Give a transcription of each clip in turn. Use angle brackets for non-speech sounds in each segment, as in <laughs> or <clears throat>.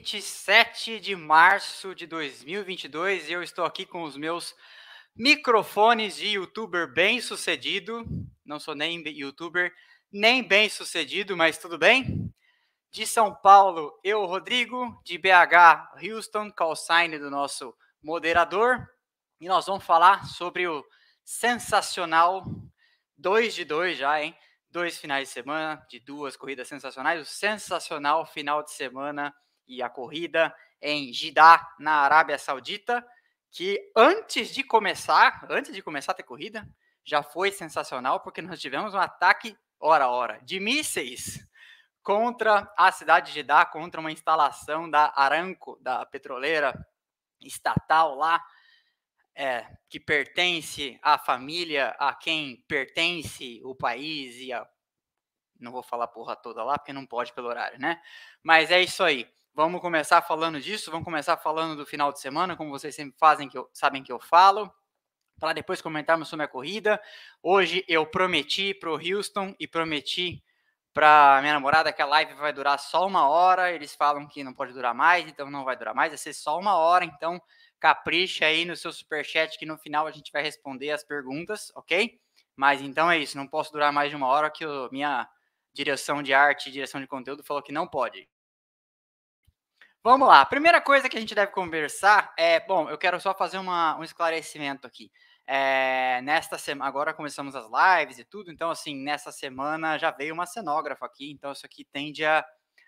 Boa noite, 27 de março de 2022 e eu estou aqui com os meus microfones de youtuber bem sucedido. Não sou nem youtuber, nem bem sucedido, mas tudo bem. De São Paulo, eu, Rodrigo. De BH, Houston, call sign do nosso moderador. E nós vamos falar sobre o sensacional 2 de 2 já, hein? dois finais de semana de duas corridas sensacionais, o sensacional final de semana e a corrida em Jeddah, na Arábia Saudita, que antes de começar, antes de começar a ter corrida, já foi sensacional porque nós tivemos um ataque hora a hora de mísseis contra a cidade de Jeddah, contra uma instalação da Aramco, da petroleira estatal lá, é, que pertence à família a quem pertence o país e a. Não vou falar porra toda lá, porque não pode pelo horário, né? Mas é isso aí. Vamos começar falando disso, vamos começar falando do final de semana, como vocês sempre fazem, que eu, sabem que eu falo, para depois comentarmos sobre a corrida. Hoje eu prometi para o Houston e prometi para minha namorada que a live vai durar só uma hora. Eles falam que não pode durar mais, então não vai durar mais, vai ser só uma hora. Então capricha aí no seu superchat que no final a gente vai responder as perguntas, ok? Mas então é isso, não posso durar mais de uma hora que a minha direção de arte direção de conteúdo falou que não pode. Vamos lá, primeira coisa que a gente deve conversar é, bom, eu quero só fazer uma, um esclarecimento aqui. É, nesta semana, agora começamos as lives e tudo, então assim, nessa semana já veio uma cenógrafa aqui, então isso aqui tende a,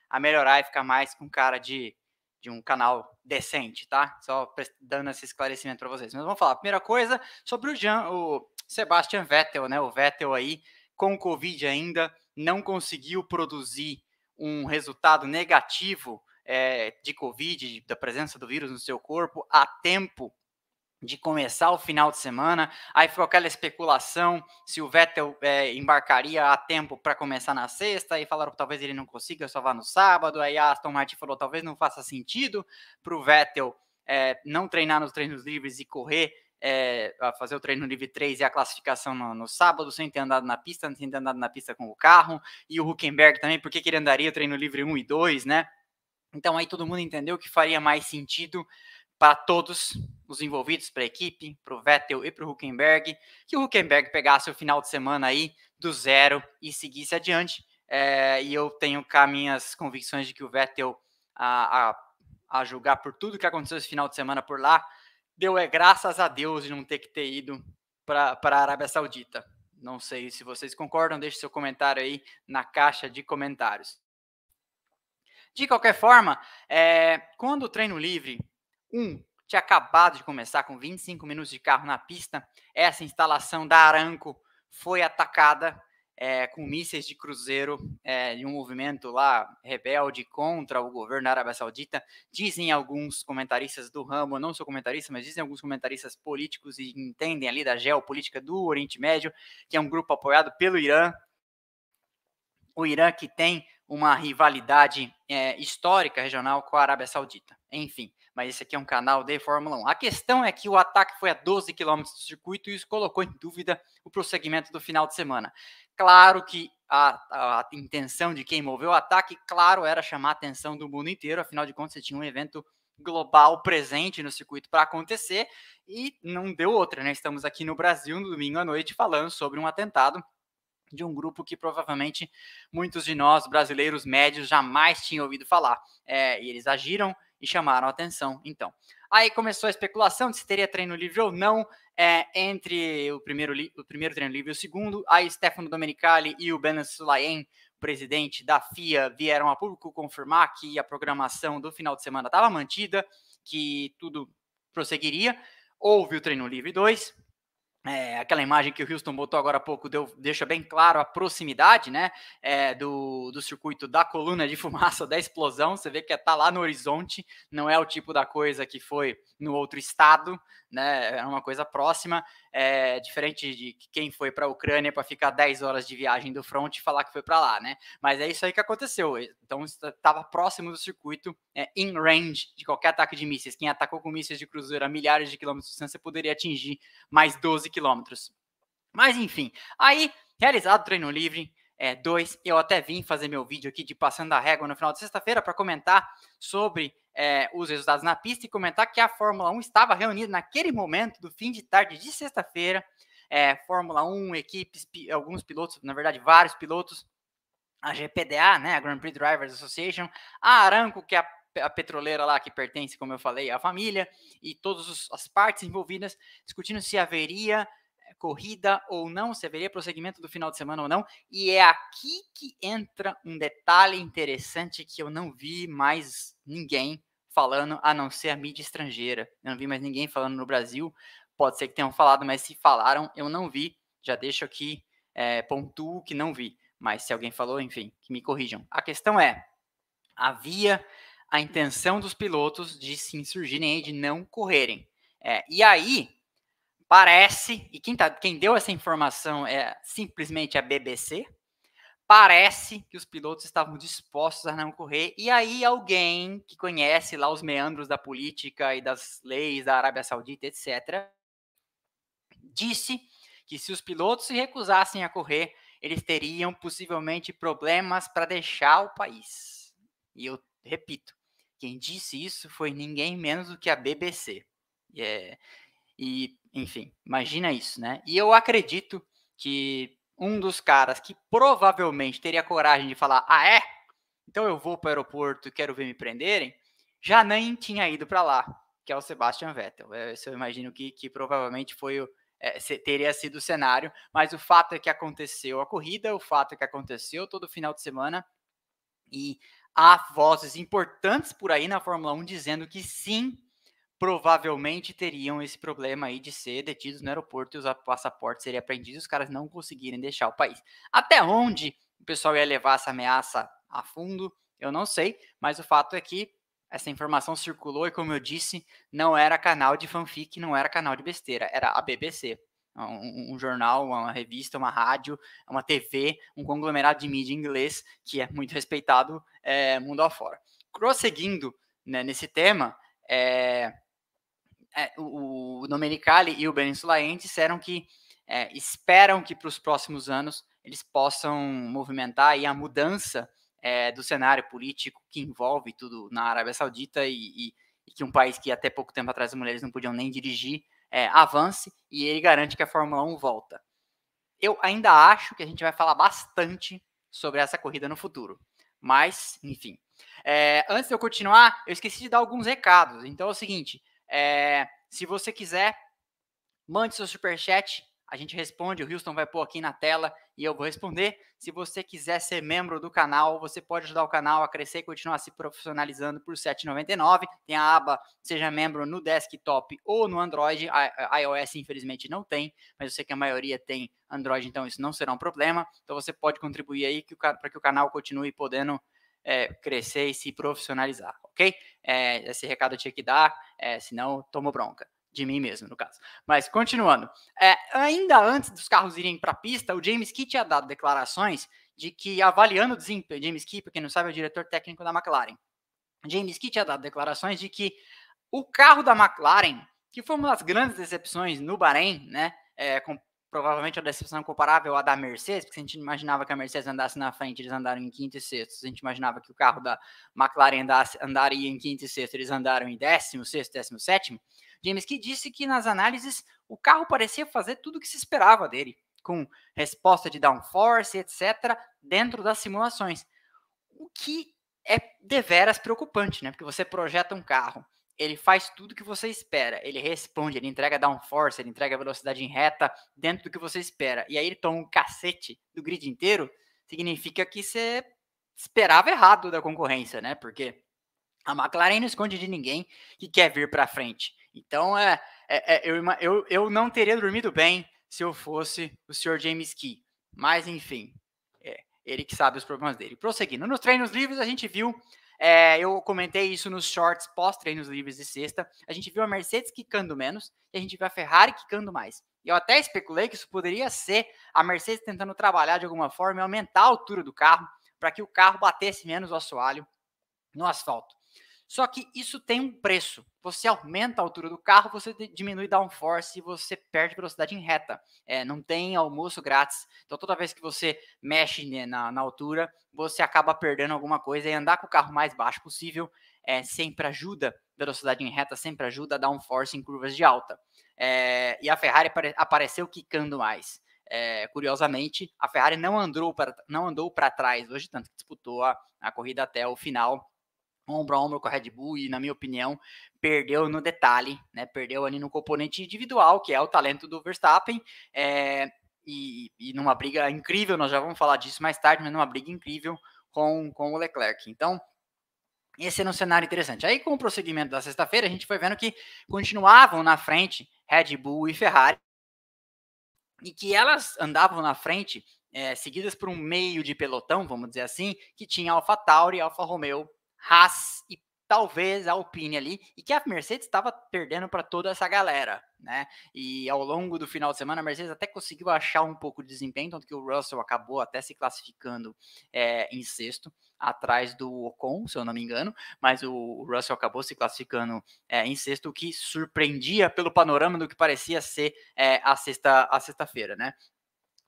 a melhorar e ficar mais com cara de de um canal decente, tá? Só dando esse esclarecimento para vocês. Mas vamos falar. Primeira coisa sobre o, Jean, o Sebastian Vettel, né? O Vettel aí com Covid ainda não conseguiu produzir um resultado negativo é, de Covid, da presença do vírus no seu corpo, a tempo de começar o final de semana. Aí ficou aquela especulação se o Vettel é, embarcaria a tempo para começar na sexta, e falaram que talvez ele não consiga, só vá no sábado. Aí a Aston Martin falou talvez não faça sentido para o Vettel é, não treinar nos treinos livres e correr, é, fazer o treino livre 3 e a classificação no, no, sábado, sem ter andado na pista, sem ter andado na pista com o carro. E o Huckenberg também, por que ele andaria o treino livre 1 e 2, né? Então aí todo mundo entendeu que faria mais sentido para todos os envolvidos, para a equipe, para o Vettel e para o Huckenberg, que o Huckenberg pegasse o final de semana aí do zero e seguisse adiante. É, e eu tenho cá minhas convicções de que o Vettel, a, a, a julgar por tudo que aconteceu esse final de semana por lá, deu é graças a Deus de não ter que ter ido para a Arábia Saudita. Não sei se vocês concordam, deixe seu comentário aí na caixa de comentários. De qualquer forma, é, quando o treino livre um, tinha acabado de começar com 25 minutos de carro na pista. Essa instalação da Aranco foi atacada é, com mísseis de cruzeiro é, de um movimento lá rebelde contra o governo da Arábia Saudita. Dizem alguns comentaristas do ramo, não sou comentarista, mas dizem alguns comentaristas políticos e entendem ali da geopolítica do Oriente Médio, que é um grupo apoiado pelo Irã. O Irã que tem uma rivalidade é, histórica regional com a Arábia Saudita. Enfim, mas esse aqui é um canal de Fórmula 1. A questão é que o ataque foi a 12 km do circuito e isso colocou em dúvida o prosseguimento do final de semana. Claro que a, a, a intenção de quem moveu o ataque, claro, era chamar a atenção do mundo inteiro, afinal de contas, você tinha um evento global presente no circuito para acontecer e não deu outra, né? Estamos aqui no Brasil no domingo à noite falando sobre um atentado de um grupo que provavelmente muitos de nós, brasileiros médios, jamais tinham ouvido falar. É, e eles agiram e chamaram a atenção. Então, aí começou a especulação de se teria treino livre ou não é, entre o primeiro, o primeiro treino livre e o segundo. Aí Stefano Domenicali e o Ben Sulayen, presidente da FIA, vieram a público confirmar que a programação do final de semana estava mantida, que tudo prosseguiria. Houve o treino livre 2, é, aquela imagem que o Houston botou agora há pouco deu, deixa bem claro a proximidade né, é, do, do circuito da coluna de <laughs> fumaça da explosão. Você vê que está lá no horizonte, não é o tipo da coisa que foi no outro estado, né, é uma coisa próxima, é, diferente de quem foi para a Ucrânia para ficar 10 horas de viagem do front e falar que foi para lá. Né? Mas é isso aí que aconteceu. Então estava próximo do circuito, é, in range de qualquer ataque de mísseis. Quem atacou com mísseis de cruzeiro a milhares de quilômetros de distância poderia atingir mais 12 quilômetros. Mas enfim, aí, realizado o treino livre, É, dois, eu até vim fazer meu vídeo aqui de passando a régua no final de sexta-feira para comentar sobre é, os resultados na pista e comentar que a Fórmula 1 estava reunida naquele momento do fim de tarde de sexta-feira. É, Fórmula 1, equipes, alguns pilotos, na verdade, vários pilotos, a GPDA, né, a Grand Prix Drivers Association, a Aramco, que é a, a petroleira lá que pertence, como eu falei, à família, e todas as partes envolvidas discutindo se haveria corrida ou não, se haveria prosseguimento do final de semana ou não. E é aqui que entra um detalhe interessante que eu não vi mais ninguém falando, a não ser a mídia estrangeira. Eu não vi mais ninguém falando no Brasil. Pode ser que tenham falado, mas se falaram, eu não vi. Já deixo aqui, é, pontuo que não vi. Mas se alguém falou, enfim, que me corrijam. A questão é: havia a intenção dos pilotos de se insurgirem de não correrem. É, e aí, Parece, e quem, tá, quem deu essa informação é simplesmente a BBC, parece que os pilotos estavam dispostos a não correr, e aí alguém que conhece lá os meandros da política e das leis da Arábia Saudita, etc., disse que se os pilotos se recusassem a correr, eles teriam possivelmente problemas para deixar o país. E eu repito, quem disse isso foi ninguém menos do que a BBC. E enfim, imagina isso, né? E eu acredito que um dos caras que provavelmente teria coragem de falar: ah, é? Então eu vou para o aeroporto quero ver me prenderem, já nem tinha ido para lá, que é o Sebastian Vettel. Esse eu imagino que, que provavelmente foi o, é, teria sido o cenário, mas o fato é que aconteceu a corrida, o fato é que aconteceu todo final de semana, e há vozes importantes por aí na Fórmula 1 dizendo que sim, provavelmente teriam esse problema aí de ser detidos no aeroporto e os passaportes seriam apreendidos e os caras não conseguirem deixar o país. Até onde o pessoal ia levar essa ameaça a fundo, eu não sei, mas o fato é que essa informação circulou e, como eu disse, não era canal de fanfic, não era canal de besteira, era a BBC. Um, um, jornal, uma revista, uma rádio, uma TV, um conglomerado de mídia inglês que é muito respeitado é, mundo afora. Prosseguindo né, nesse tema, é, é, o, o Domenicali e o Benin disseram que é, esperam que para os próximos anos eles possam movimentar aí a mudança é, do cenário político que envolve tudo na Arábia Saudita e, e, e, que um país que até pouco tempo atrás as mulheres não podiam nem dirigir é, avance e ele garante que a Fórmula 1 volta. Eu ainda acho que a gente vai falar bastante sobre essa corrida no futuro. Mas, enfim. É, antes de eu continuar, eu esqueci de dar alguns recados. Então é o seguinte: é, se você quiser, mande seu superchat. A gente responde, o Houston vai pôr aqui na tela e eu vou responder. Se você quiser ser membro do canal, você pode ajudar o canal a crescer e continuar se profissionalizando por R$ 7,99. Tem a aba Seja Membro no desktop ou no Android. A, iOS, infelizmente, não tem, mas eu sei que a maioria tem Android, então isso não será um problema. Então você pode contribuir aí para que o canal continue podendo é, crescer e se profissionalizar, ok? É, esse recado eu tinha que dar, é, senão tomo bronca. De mim mesmo, no caso. Mas, continuando. Ainda antes dos carros irem para a pista, o James Key tinha dado declarações de que, avaliando o desempenho, James Key, para quem não sabe, é o diretor técnico da McLaren. James Key tinha dado declarações de que o carro da McLaren, que foi uma das grandes decepções no Bahrein, né, é, com provavelmente a decepção comparável à da Mercedes, porque a gente imaginava que a Mercedes andasse na frente, eles andaram em quinto e sexto. A gente imaginava que o carro da McLaren andasse, andaria em quinto e sexto, eles andaram em décimo, sexto, décimo, sétimo. James Key disse que nas análises o carro parecia fazer tudo o que se esperava dele, com resposta de downforce, etc., dentro das simulações. O que é deveras preocupante, né? Porque você projeta um carro ele faz tudo que você espera. Ele responde, ele entrega downforce, ele entrega velocidade em reta dentro do que você espera. E aí ele toma um cacete do grid inteiro, significa que você esperava errado da concorrência, né? Porque a McLaren não esconde de ninguém que quer vir para frente. Então, é, é, é, eu, eu, eu não teria dormido bem se eu fosse o Sr. James Key. Mas, enfim, é ele que sabe os problemas dele. Prosseguindo, nos treinos livres a gente viu é, eu comentei isso nos shorts pós-treinos livres de sexta. A gente viu a Mercedes quicando menos e a gente viu a Ferrari quicando mais. E eu até especulei que isso poderia ser a Mercedes tentando trabalhar de alguma forma e aumentar a altura do carro para que o carro batesse menos o assoalho no asfalto. Só que isso tem um preço. Você aumenta a altura do carro, você diminui downforce e você perde velocidade em reta. É, não tem almoço grátis. Então, toda vez que você mexe né, na, na altura, você acaba perdendo alguma coisa. E andar com o carro mais baixo possível é, sempre ajuda. Velocidade em reta sempre ajuda a downforce em curvas de alta. É, e a Ferrari apare apareceu quicando mais. É, curiosamente, a Ferrari não andou para não andou para trás hoje, tanto que disputou a, a corrida até o final ombro a ombro com a Red Bull e, na minha opinião, perdeu no detalhe, né? Perdeu ali no componente individual, que é o talento do Verstappen. É, e, e numa briga incrível, nós já vamos falar disso mais tarde, mas numa briga incrível com, com o Leclerc. Então, esse era um cenário interessante. Aí, com o prosseguimento da sexta-feira, a gente foi vendo que continuavam na frente Red Bull e Ferrari, e que elas andavam na frente, é, seguidas por um meio de pelotão, vamos dizer assim, que tinha Alfa Tauri, Alfa Romeo Haas e talvez a Alpine ali, e que a Mercedes estava perdendo para toda essa galera, né? E ao longo do final de semana, a Mercedes até conseguiu achar um pouco de desempenho, tanto que o Russell acabou até se classificando é, em sexto, atrás do Ocon, se eu não me engano, mas o Russell acabou se classificando é, em sexto, o que surpreendia pelo panorama do que parecia ser é, a sexta a sexta-feira, né?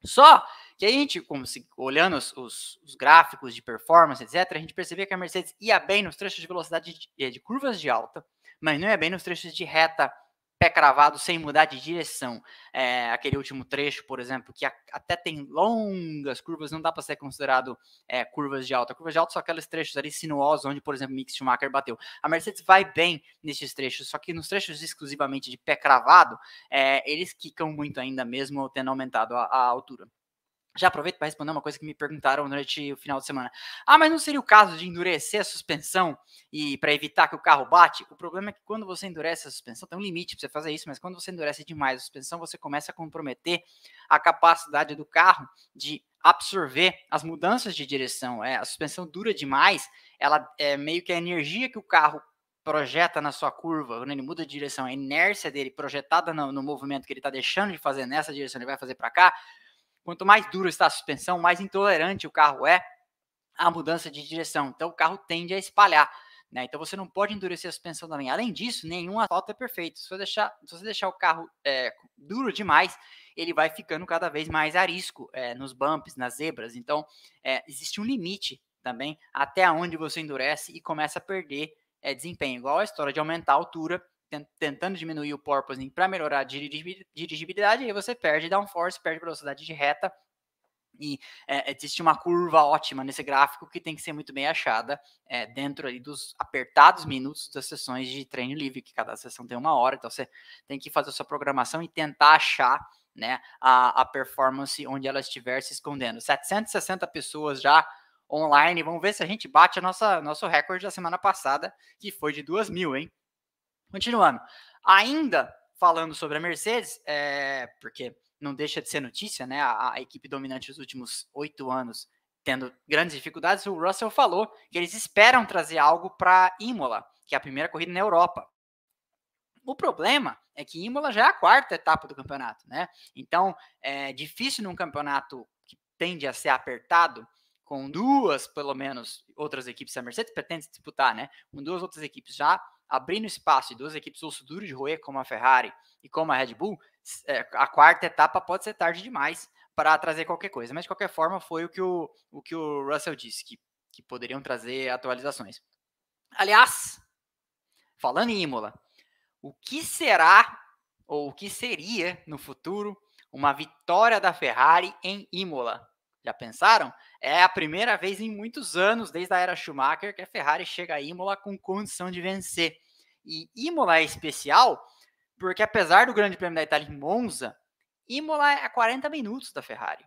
Só que a gente, como se, olhando os, os, os, gráficos de performance, etc., a gente percebia que a Mercedes ia bem nos trechos de velocidade de, eh, de curvas de alta, mas não ia bem nos trechos de reta pé cravado sem mudar de direção. É, aquele último trecho, por exemplo, que a, até tem longas curvas, não dá para ser considerado é, curvas de alta. Curvas de alta são aqueles trechos ali sinuosos, onde, por exemplo, Mick Schumacher bateu. A Mercedes vai bem nesses trechos, só que nos trechos exclusivamente de pé cravado, é, eles quicam muito ainda, mesmo tendo aumentado a, a altura. Já aproveito para responder uma coisa que me perguntaram durante o final de semana. Ah, mas não seria o caso de endurecer a suspensão e para evitar que o carro bate? O problema é que quando você endurece a suspensão, tem um limite para você fazer isso, mas quando você endurece demais a suspensão, você começa a comprometer a capacidade do carro de absorver as mudanças de direção. É, a suspensão dura demais, ela é meio que a energia que o carro projeta na sua curva, quando ele muda de direção, a inércia dele projetada no, no movimento que ele está deixando de fazer nessa direção, ele vai fazer para cá, Quanto mais duro está a suspensão, mais intolerante o carro é à mudança de direção. Então o carro tende a espalhar. Né? Então você não pode endurecer a suspensão também. Além disso, nenhum asfalto é perfeito. Se você deixar, se você deixar o carro é, duro demais, ele vai ficando cada vez mais arisco é, nos bumps, nas zebras. Então é, existe um limite também até onde você endurece e começa a perder é, desempenho. Igual a história de aumentar a altura tentando diminuir o porpoising para melhorar a dirigibilidade, e aí você perde downforce, perde velocidade de reta, e é, existe uma curva ótima nesse gráfico que tem que ser muito bem achada é, dentro ali dos apertados minutos das sessões de treino livre, que cada sessão tem uma hora, então você tem que fazer a sua programação e tentar achar né, a, a performance onde ela estiver se escondendo. 760 pessoas já online, vamos ver se a gente bate nossa nosso recorde da semana passada, que foi de 2 mil, hein? Continuando. Ainda falando sobre a Mercedes, é, porque não deixa de ser notícia, né? A, a equipe dominante dos últimos oito anos tendo grandes dificuldades, o Russell falou que eles esperam trazer algo para Imola, que é a primeira corrida na Europa. O problema é que Imola já é a quarta etapa do campeonato, né? Então é difícil num campeonato que tende a ser apertado, com duas, pelo menos, outras equipes, a Mercedes pretende disputar, né? Com duas outras equipes já abrindo espaço e duas equipes osso duro de roer, como a Ferrari e como a Red Bull, é, a quarta etapa pode ser tarde demais para trazer qualquer coisa. Mas, de qualquer forma, foi o que o, o, que o Russell disse, que, que poderiam trazer atualizações. Aliás, falando em Imola, o que será ou o que seria no futuro uma vitória da Ferrari em Imola? Já pensaram? É a primeira vez em muitos anos, desde a era Schumacher, que a Ferrari chega a Imola com condição de vencer. E Imola é especial porque, apesar do Grande Prêmio da Itália em Monza, Imola é a 40 minutos da Ferrari.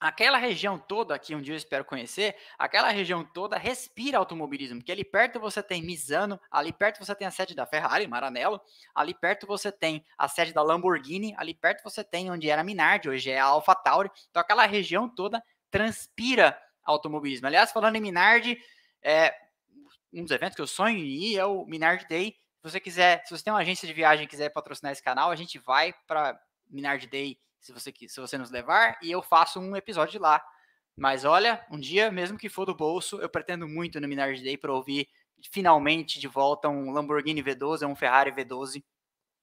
Aquela região toda, que um dia eu espero conhecer, aquela região toda respira automobilismo, porque ali perto você tem Misano, ali perto você tem a sede da Ferrari, Maranello, ali perto você tem a sede da Lamborghini, ali perto você tem onde era Minardi, hoje é a AlphaTauri, então aquela região toda transpira automobilismo. Aliás, falando em Minardi, é, um dos eventos que eu sonho em ir é o Minardi Day. Se você quiser, se você tem uma agência de viagem e quiser patrocinar esse canal, a gente vai para Minardi Day se você se você nos levar e eu faço um episódio lá. Mas olha, um dia, mesmo que for do bolso, eu pretendo muito no Minardi Day para ouvir finalmente de volta um Lamborghini V12, um Ferrari V12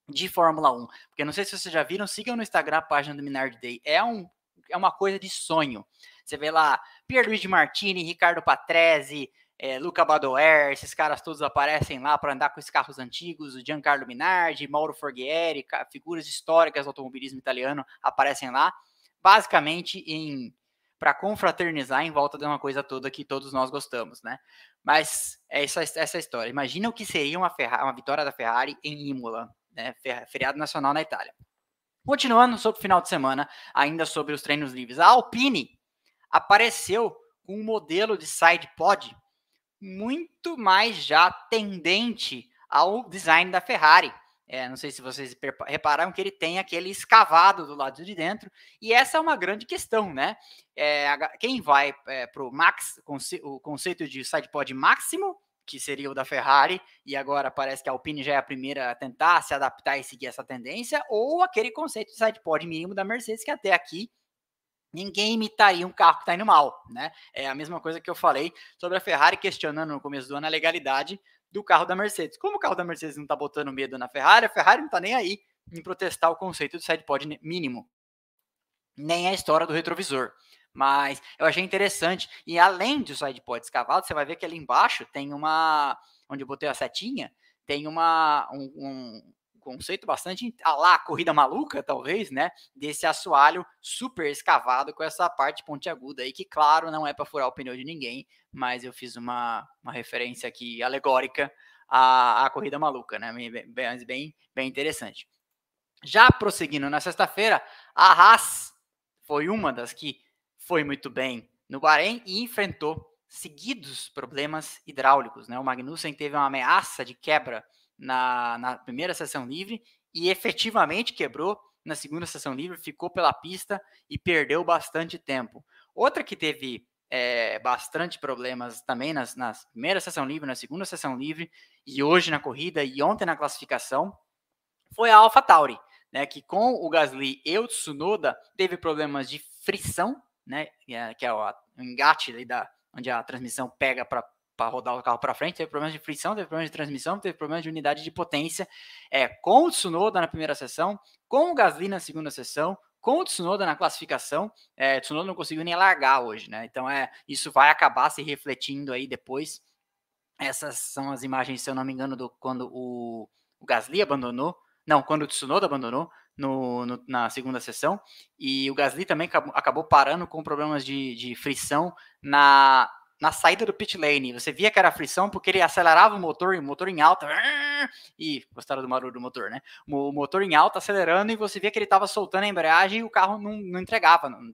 de Fórmula 1. Porque não sei se vocês já viram, sigam no Instagram a página do Minard Day. É, um, é uma coisa de sonho. Você vê lá Pierluigi Martini, Ricardo Patrese, é, Luca Badoer, esses caras todos aparecem lá para andar com os carros antigos, o Giancarlo Minardi, Mauro Forghieri, figuras históricas do automobilismo italiano aparecem lá, basicamente em para confraternizar em volta de uma coisa toda que todos nós gostamos, né? Mas é essa, essa história. Imagina o que seria uma, uma vitória da Ferrari em Imola, né? Feriado nacional na Itália. Continuando sobre o final de semana, ainda sobre os treinos livres. A Alpine apareceu com um modelo de side pod muito mais já tendente ao design da Ferrari. É, não sei se vocês repararam que ele tem aquele escavado do lado de dentro, e essa é uma grande questão, né? É, quem vai é, para Max, o conceito de sidepod máximo, que seria o da Ferrari, e agora parece que a Alpine já é a primeira a tentar se adaptar e seguir essa tendência, ou aquele conceito de sidepod mínimo da Mercedes, que até aqui ninguém imitaria um carro que está indo mal, né? É a mesma coisa que eu falei sobre a Ferrari questionando no começo do ano a legalidade do carro da Mercedes. Como o carro da Mercedes não está botando medo na Ferrari, a Ferrari não está nem aí em protestar o conceito do sidepod mínimo, nem a história do retrovisor. Mas eu achei interessante. E além do sidepod escavado, você vai ver que ali embaixo tem uma. Onde eu botei a setinha, tem uma, um, um, conceito bastante a lá corrida maluca, talvez, né? Desse assoalho super escavado com essa parte pontiaguda aí, que claro, não é para furar o pneu de ninguém, mas eu fiz uma, uma referência aqui alegórica à, à corrida maluca, né? Bem, bem, bem interessante. Já prosseguindo na sexta-feira, a Haas foi uma das que foi muito bem no Bahrein e enfrentou seguidos problemas hidráulicos, né? O Magnussen teve uma ameaça de quebra na, na primeira sessão livre e efetivamente quebrou na segunda sessão livre, ficou pela pista e perdeu bastante tempo. Outra que teve é, bastante problemas também nas, nas primeira sessão livre, na segunda sessão livre e hoje na corrida e ontem na classificação foi a AlphaTauri, né, que com o Gasly e o Tsunoda teve problemas de frição, né, que é, é o engate da, onde a transmissão pega para para rodar o carro para frente, teve problemas de frição, teve problemas de transmissão, teve problemas de unidade de potência, é, com o Tsunoda na primeira sessão, com o Gasly na segunda sessão, com o Tsunoda na classificação, é, Tsunoda não conseguiu nem largar hoje, né? Então é, isso vai acabar se refletindo aí depois. Essas são as imagens, se eu não me engano, do quando o, o Gasly abandonou, não, quando o Tsunoda abandonou no, no, na segunda sessão, e o Gasly também acabou, acabou parando com problemas de, de frição na, na saída do pit lane. Você via que era frição porque ele acelerava o motor, o motor em alta. E gostaram do barulho do motor, né? O motor em alta acelerando e você via que ele estava soltando a embreagem e o carro não, não entregava. Não,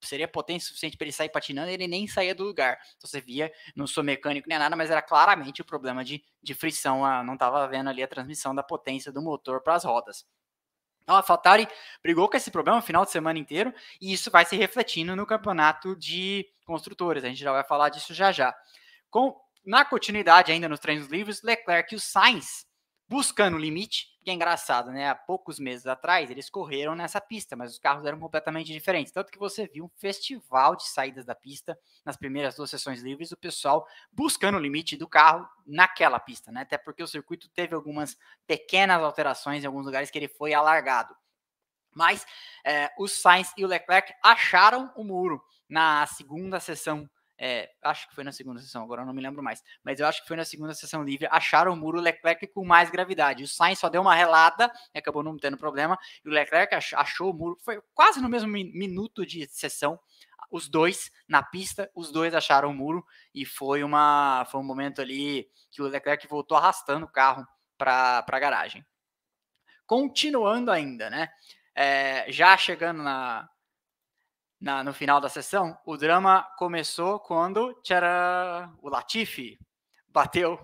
seria potência suficiente para ele sair patinando e ele nem saía do lugar. Então você via, não sou mecânico nem nada, mas era claramente o problema de, de frição. Não estava vendo ali a transmissão da potência do motor para as rodas. A AlphaTauri brigou com esse problema o final de semana inteiro e isso vai se refletindo no campeonato de construtores. A gente já vai falar disso já já. Com, na continuidade ainda nos treinos livres, Leclerc e o Sainz buscando o limite, que é engraçado, né? Há poucos meses atrás eles correram nessa pista, mas os carros eram completamente diferentes. Tanto que você viu um festival de saídas da pista nas primeiras duas sessões livres, o pessoal buscando o limite do carro naquela pista, né? Até porque o circuito teve algumas pequenas alterações em alguns lugares que ele foi alargado. Mas é, o Sainz e o Leclerc acharam o muro na segunda sessão é, acho que foi na segunda sessão, agora não me lembro mais. Mas eu acho que foi na segunda sessão livre. Acharam o muro Leclerc com mais gravidade. O Sainz só deu uma relada acabou não tendo problema. E o Leclerc achou o muro. Foi quase no mesmo minuto de sessão. Os dois na pista, os dois acharam o muro. E foi, uma, foi um momento ali que o Leclerc voltou arrastando o carro para a garagem. Continuando ainda, né? É, já chegando na, na, no final da sessão, o drama começou quando tchara, o Latifi bateu,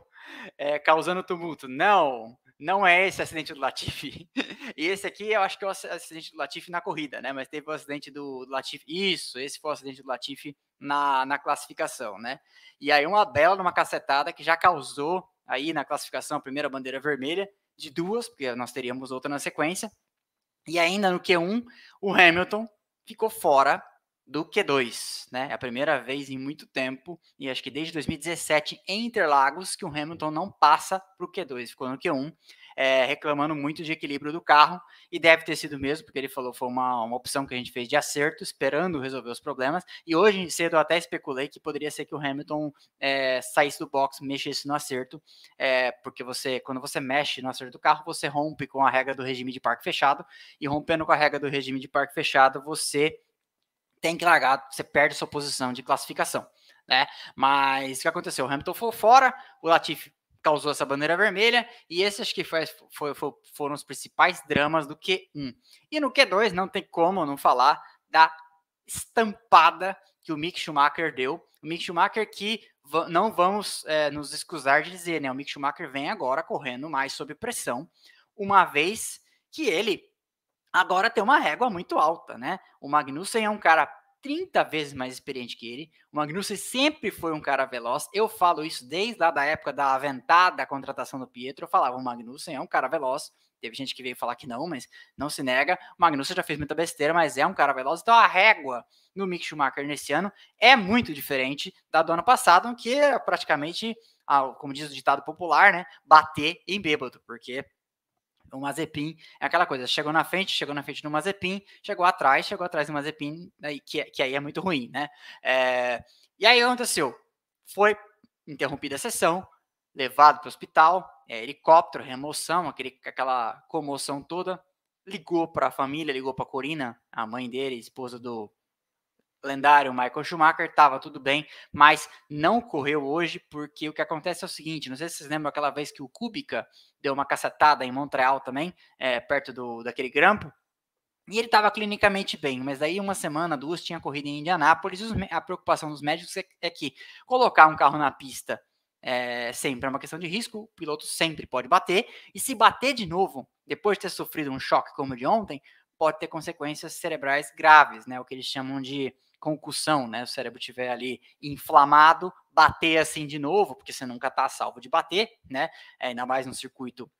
é, causando tumulto. Não, não é esse acidente do Latifi. e <laughs> esse aqui eu acho que é o acidente do Latifi na corrida, né? Mas teve o acidente do Latifi. Isso, esse foi o acidente do Latifi na, na classificação, né? E aí uma bela numa cacetada que já causou aí na classificação a primeira bandeira vermelha de duas, porque nós teríamos outra na sequência. E ainda no Q1, o Hamilton ficou fora do Q2, né? É a primeira vez em muito tempo, e acho que desde 2017 em Interlagos, que o Hamilton não passa para o Q2, ficou no Q1 é, reclamando muito de equilíbrio do carro, e deve ter sido mesmo, porque ele falou foi uma, uma opção que a gente fez de acerto, esperando resolver os problemas, e hoje cedo eu até especulei que poderia ser que o Hamilton é, saísse do box, mexesse no acerto, é, porque você, quando você mexe no acerto do carro, você rompe com a regra do regime de parque fechado, e rompendo com a regra do regime de parque fechado, você tem que largar, você perde sua posição de classificação. Né? Mas o que aconteceu? O Hamilton foi fora, o Latifi causou essa bandeira vermelha, e esses acho que foi, foi, foi, foram os principais dramas do Q1. E no Q2 não tem como não falar da estampada que o Mick Schumacher deu. O Mick Schumacher que não vamos é, nos excusar de dizer, né? O Mick Schumacher vem agora correndo mais sob pressão, uma vez que ele agora tem uma régua muito alta, né? O Magnussen é um cara 30 vezes mais experiente que ele. O Magnussen sempre foi um cara veloz. Eu falo isso desde lá da época da aventada contratação do Pietro. Eu falava, o Magnussen é um cara veloz. Teve gente que veio falar que não, mas não se nega. O Magnussen já fez muita besteira, mas é um cara veloz. Então a régua no Mick Schumacher nesse ano é muito diferente da do ano passado, que é praticamente, como diz o ditado popular, né, bater em bêbado, porque o Mazepin é aquela coisa, chegou na frente, chegou na frente do Mazepin, chegou atrás, chegou atrás do Mazepin, aí, que, que aí é muito ruim, né? É, e aí aconteceu? Foi interrompida a sessão, levado para o hospital, é, helicóptero, remoção, aquele, aquela comoção toda, ligou para a família, ligou para a Corina, a mãe dele, esposa do, lendário Michael Schumacher, estava tudo bem, mas não correu hoje, porque o que acontece é o seguinte: não sei se vocês lembram aquela vez que o Kubica deu uma cacetada em Montreal também, é, perto do, daquele grampo. E ele estava clinicamente bem, mas daí uma semana, duas, tinha corrido em Indianápolis. A preocupação dos médicos é, é que colocar um carro na pista é sempre é uma questão de risco, o piloto sempre pode bater, e se bater de novo, depois de ter sofrido um choque como o de ontem, pode ter consequências cerebrais graves, né? O que eles chamam de concussão, né? O cérebro tiver ali inflamado, bater assim de novo, porque você nunca está salvo de bater, né? É, ainda mais no circuito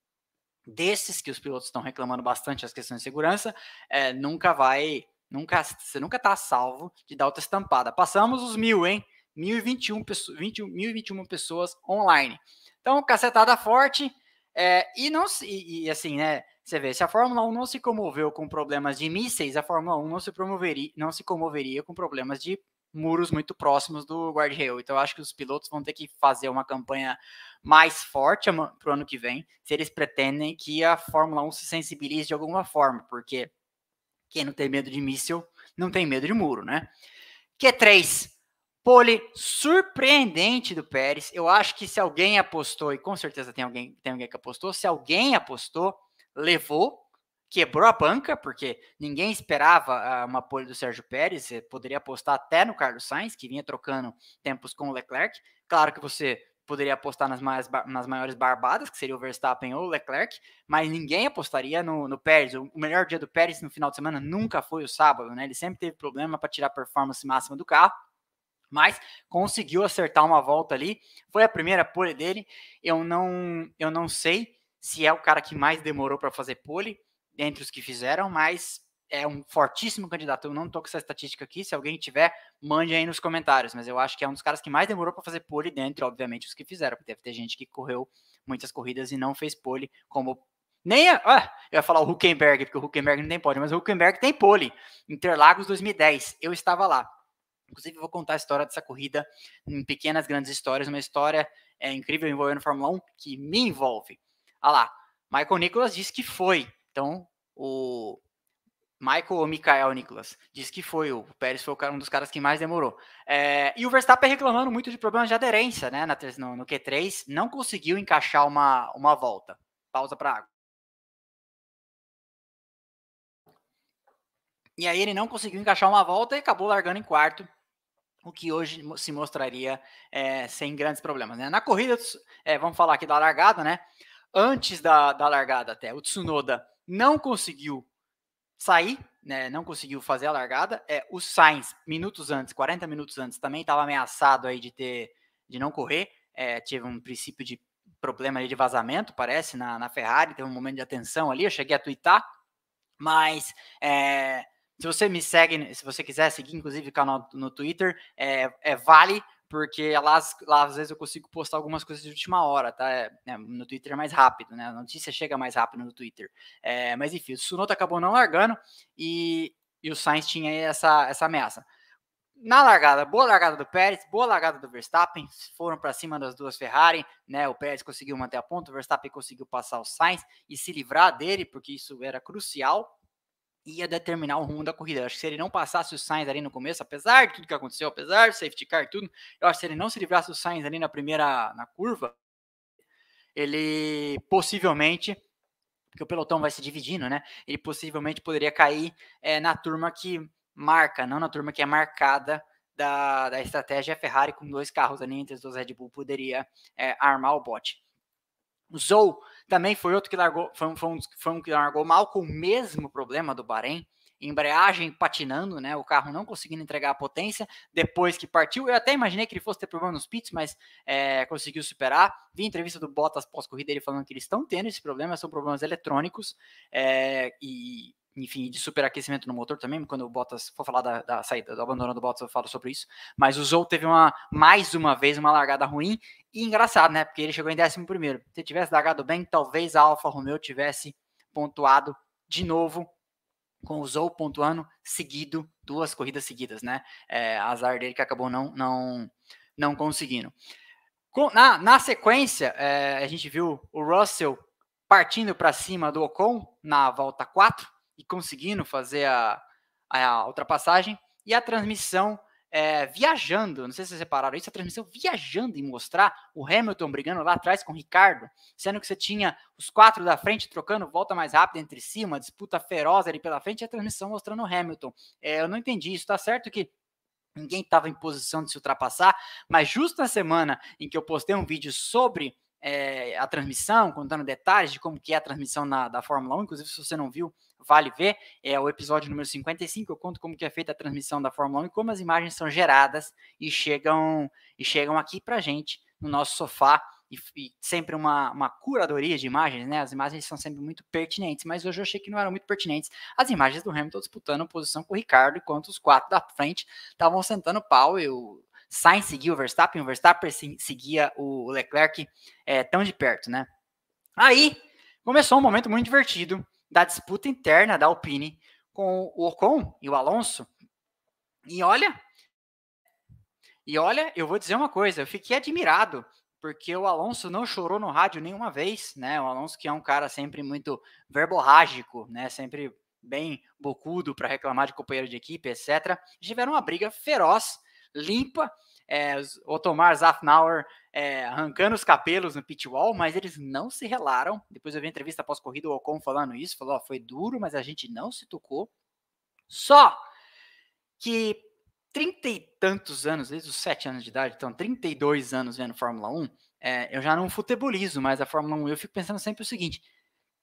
desses que os pilotos estão reclamando bastante as questões de segurança, é, nunca vai, nunca, você nunca está salvo de dar outra estampada. Passamos os mil, hein? 1021, 20, 1021 pessoas online. Então, cacetada forte, é, e não e, e assim, né? Você vê, se a Fórmula 1 não se comoveu com problemas de mísseis, a Fórmula 1 não se promoveria, não se comoveria com problemas de muros muito próximos do guardrail. Então, eu acho que os pilotos vão ter que fazer uma campanha mais forte para o ano que vem, se eles pretendem que a Fórmula 1 se sensibilize de alguma forma, porque quem não tem medo de míssil não tem medo de muro, né? Q3, pole surpreendente do Pérez. Eu acho que se alguém apostou, e com certeza tem alguém, tem alguém que apostou, se alguém apostou, levou, quebrou a banca, porque ninguém esperava ah, uma pole do Sérgio Pérez, você poderia apostar até no Carlos Sainz, que vinha trocando tempos com o Leclerc. Claro que você poderia apostar nas, mais, nas maiores barbadas, que seria o Verstappen ou o Leclerc, mas ninguém apostaria no, no Pérez. O, melhor dia do Pérez no final de semana nunca foi o sábado, né? Ele sempre teve problema para tirar a performance máxima do carro, mas conseguiu acertar uma volta ali. Foi a primeira pole dele. Eu não, eu não sei se é o cara que mais demorou para fazer pole, dentre os que fizeram, mas é um fortíssimo candidato. Eu não estou com essa estatística aqui, se alguém tiver, mande aí nos comentários, mas eu acho que é um dos caras que mais demorou para fazer pole, dentre, obviamente, os que fizeram, porque deve ter gente que correu muitas corridas e não fez pole, como nem a, ah, eu ia falar o Huckenberg, porque o Huckenberg não tem pole, mas o Huckenberg tem pole. Interlagos 2010, eu estava lá. Inclusive, vou contar a história dessa corrida em pequenas, grandes histórias, uma história é, incrível envolvendo Fórmula 1 que me envolve. Ah lá, Michael Nicholas disse que foi. Então, o Michael ou Michael Nicholas disse que foi. O Pérez foi um dos caras que mais demorou. É, e o Verstappen reclamando muito de problemas de aderência, né? No, no Q3, não conseguiu encaixar uma, uma volta. Pausa para água. E aí ele não conseguiu encaixar uma volta e acabou largando em quarto, o que hoje se mostraria é, sem grandes problemas. Né? Na corrida, é, vamos falar aqui da largada, né? Antes da, da largada até. O Tsunoda não conseguiu sair, né, não conseguiu fazer a largada. É, o Sainz, minutos antes, 40 minutos antes, também estava ameaçado aí de ter de não correr. É, tive um princípio de problema de vazamento, parece, na, na Ferrari, teve um momento de atenção ali, eu cheguei a twittar, mas é, Se você me segue, se você quiser seguir, inclusive, o canal no Twitter, é, é Vale, porque lá, lá às vezes eu consigo postar algumas coisas de última hora, tá? É, é, no Twitter é mais rápido, né? A notícia chega mais rápido no Twitter. É, mas enfim, o Sunoto acabou não largando e, e o Sainz tinha essa, essa ameaça. Na largada, boa largada do Pérez, boa largada do Verstappen, foram para cima das duas Ferrari, né? O Pérez conseguiu manter a ponta, o Verstappen conseguiu passar o Sainz e se livrar dele, porque isso era crucial ia determinar o rumo da corrida. Eu acho que se ele não passasse o Sainz ali no começo, apesar de tudo que aconteceu, apesar de safety car tudo, eu acho que se ele não se livrasse do Sainz ali na primeira na curva, ele possivelmente, porque o pelotão vai se dividindo, né? Ele possivelmente poderia cair é, na turma que marca, não na turma que é marcada da, da estratégia Ferrari com dois carros ali entre os dois Red Bull poderia é, armar o bote. O Zou também foi outro que largou, foi um, foi, um, foi um que largou mal com o mesmo problema do Bahrein. Embreagem patinando, né? O carro não conseguindo entregar a potência depois que partiu. Eu até imaginei que ele fosse ter problema nos pits, mas é, conseguiu superar. Vi entrevista do Bottas pós-corrida ele falando que eles estão tendo esse problema, são problemas eletrônicos é, e enfim, de superaquecimento no motor também, quando o Bottas for falar da, da, saída, do abandono do Bottas, eu falo sobre isso. Mas o Zou teve uma, mais uma vez, uma largada ruim, e engraçado, né, porque ele chegou em 11 primeiro. Se tivesse largado bem, talvez a Alfa Romeo tivesse pontuado de novo, com o Zou pontuando seguido, duas corridas seguidas, né, é, azar dele que acabou não, não, não conseguindo. Com, na, na sequência, é, a gente viu o Russell partindo para cima do Ocon na volta 4, e conseguindo fazer a, a ultrapassagem, e a transmissão é, viajando, não sei se vocês repararam isso, a transmissão viajando em mostrar o Hamilton brigando lá atrás com o Ricardo, sendo que você tinha os quatro da frente trocando volta mais rápida entre si, uma disputa feroz ali pela frente, e a transmissão mostrando o Hamilton. É, eu não entendi isso, tá certo que ninguém estava em posição de se ultrapassar, mas justo na semana em que eu postei um vídeo sobre é, a transmissão, contando detalhes de como que é a transmissão na, da Fórmula 1, inclusive se você não viu, vale ver, é o episódio número 55, eu conto como que é feita a transmissão da Fórmula 1 e como as imagens são geradas e chegam e chegam aqui pra gente no nosso sofá e, e, sempre uma, uma curadoria de imagens, né? As imagens são sempre muito pertinentes, mas hoje eu achei que não eram muito pertinentes. As imagens do Hamilton disputando posição com o Ricardo, enquanto os quatro da frente estavam sentando pau e o Sainz seguia o Verstappen, o Verstappen seguia o Leclerc é, tão de perto, né? Aí começou um momento muito divertido da disputa interna da Alpine com o Ocon e o Alonso. E olha, e olha, eu vou dizer uma coisa, eu fiquei admirado, porque o Alonso não chorou no rádio nenhuma vez, né? O Alonso que é um cara sempre muito verborrágico, né? Sempre bem bocudo para reclamar de companheiro de equipe, etc. Tiveram uma briga feroz, limpa, é, o Tomar Zafnauer é, arrancando os cabelos no pit wall, mas eles não se relaram. Depois eu vi a entrevista pós-corrida, o Ocon falando isso, falou, foi duro, mas a gente não se tocou. Só que trinta e tantos anos, desde os sete anos de idade, então 32 anos vendo Fórmula 1, é, eu já não futebolizo mais a Fórmula 1, eu fico pensando sempre o seguinte,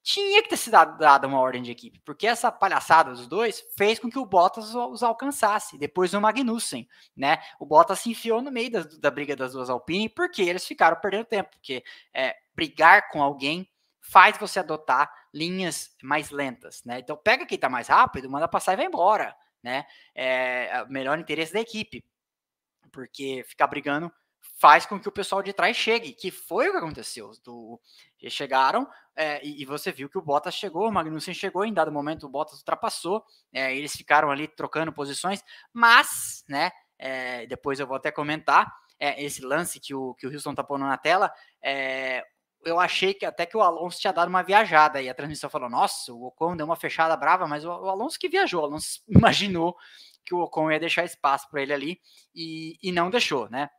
tinha que ter sido dada uma ordem de equipe, porque essa palhaçada dos dois fez com que o Bottas os alcançasse. Depois o Magnussen, né? O Bottas se enfiou no meio da, da briga das duas Alpine porque eles ficaram perdendo tempo. Porque é, brigar com alguém faz você adotar linhas mais lentas, né? Então pega quem tá mais rápido, manda passar e vai embora, né? É melhor interesse da equipe, porque ficar brigando faz com que o pessoal de trás chegue, que foi o que aconteceu. Do, chegaram é, e, e, você viu que o Bottas chegou, o Magnussen chegou, em dado momento o Bottas ultrapassou, é, eles ficaram ali trocando posições, mas, né, é, depois eu vou até comentar é, esse lance que o, que o Houston tá pondo na tela, é, eu achei que até que o Alonso tinha dado uma viajada, e a transmissão falou, nossa, o Ocon deu uma fechada brava, mas o, o Alonso que viajou, o Alonso <laughs> imaginou que o Ocon ia deixar espaço para ele ali, e, e não deixou, né,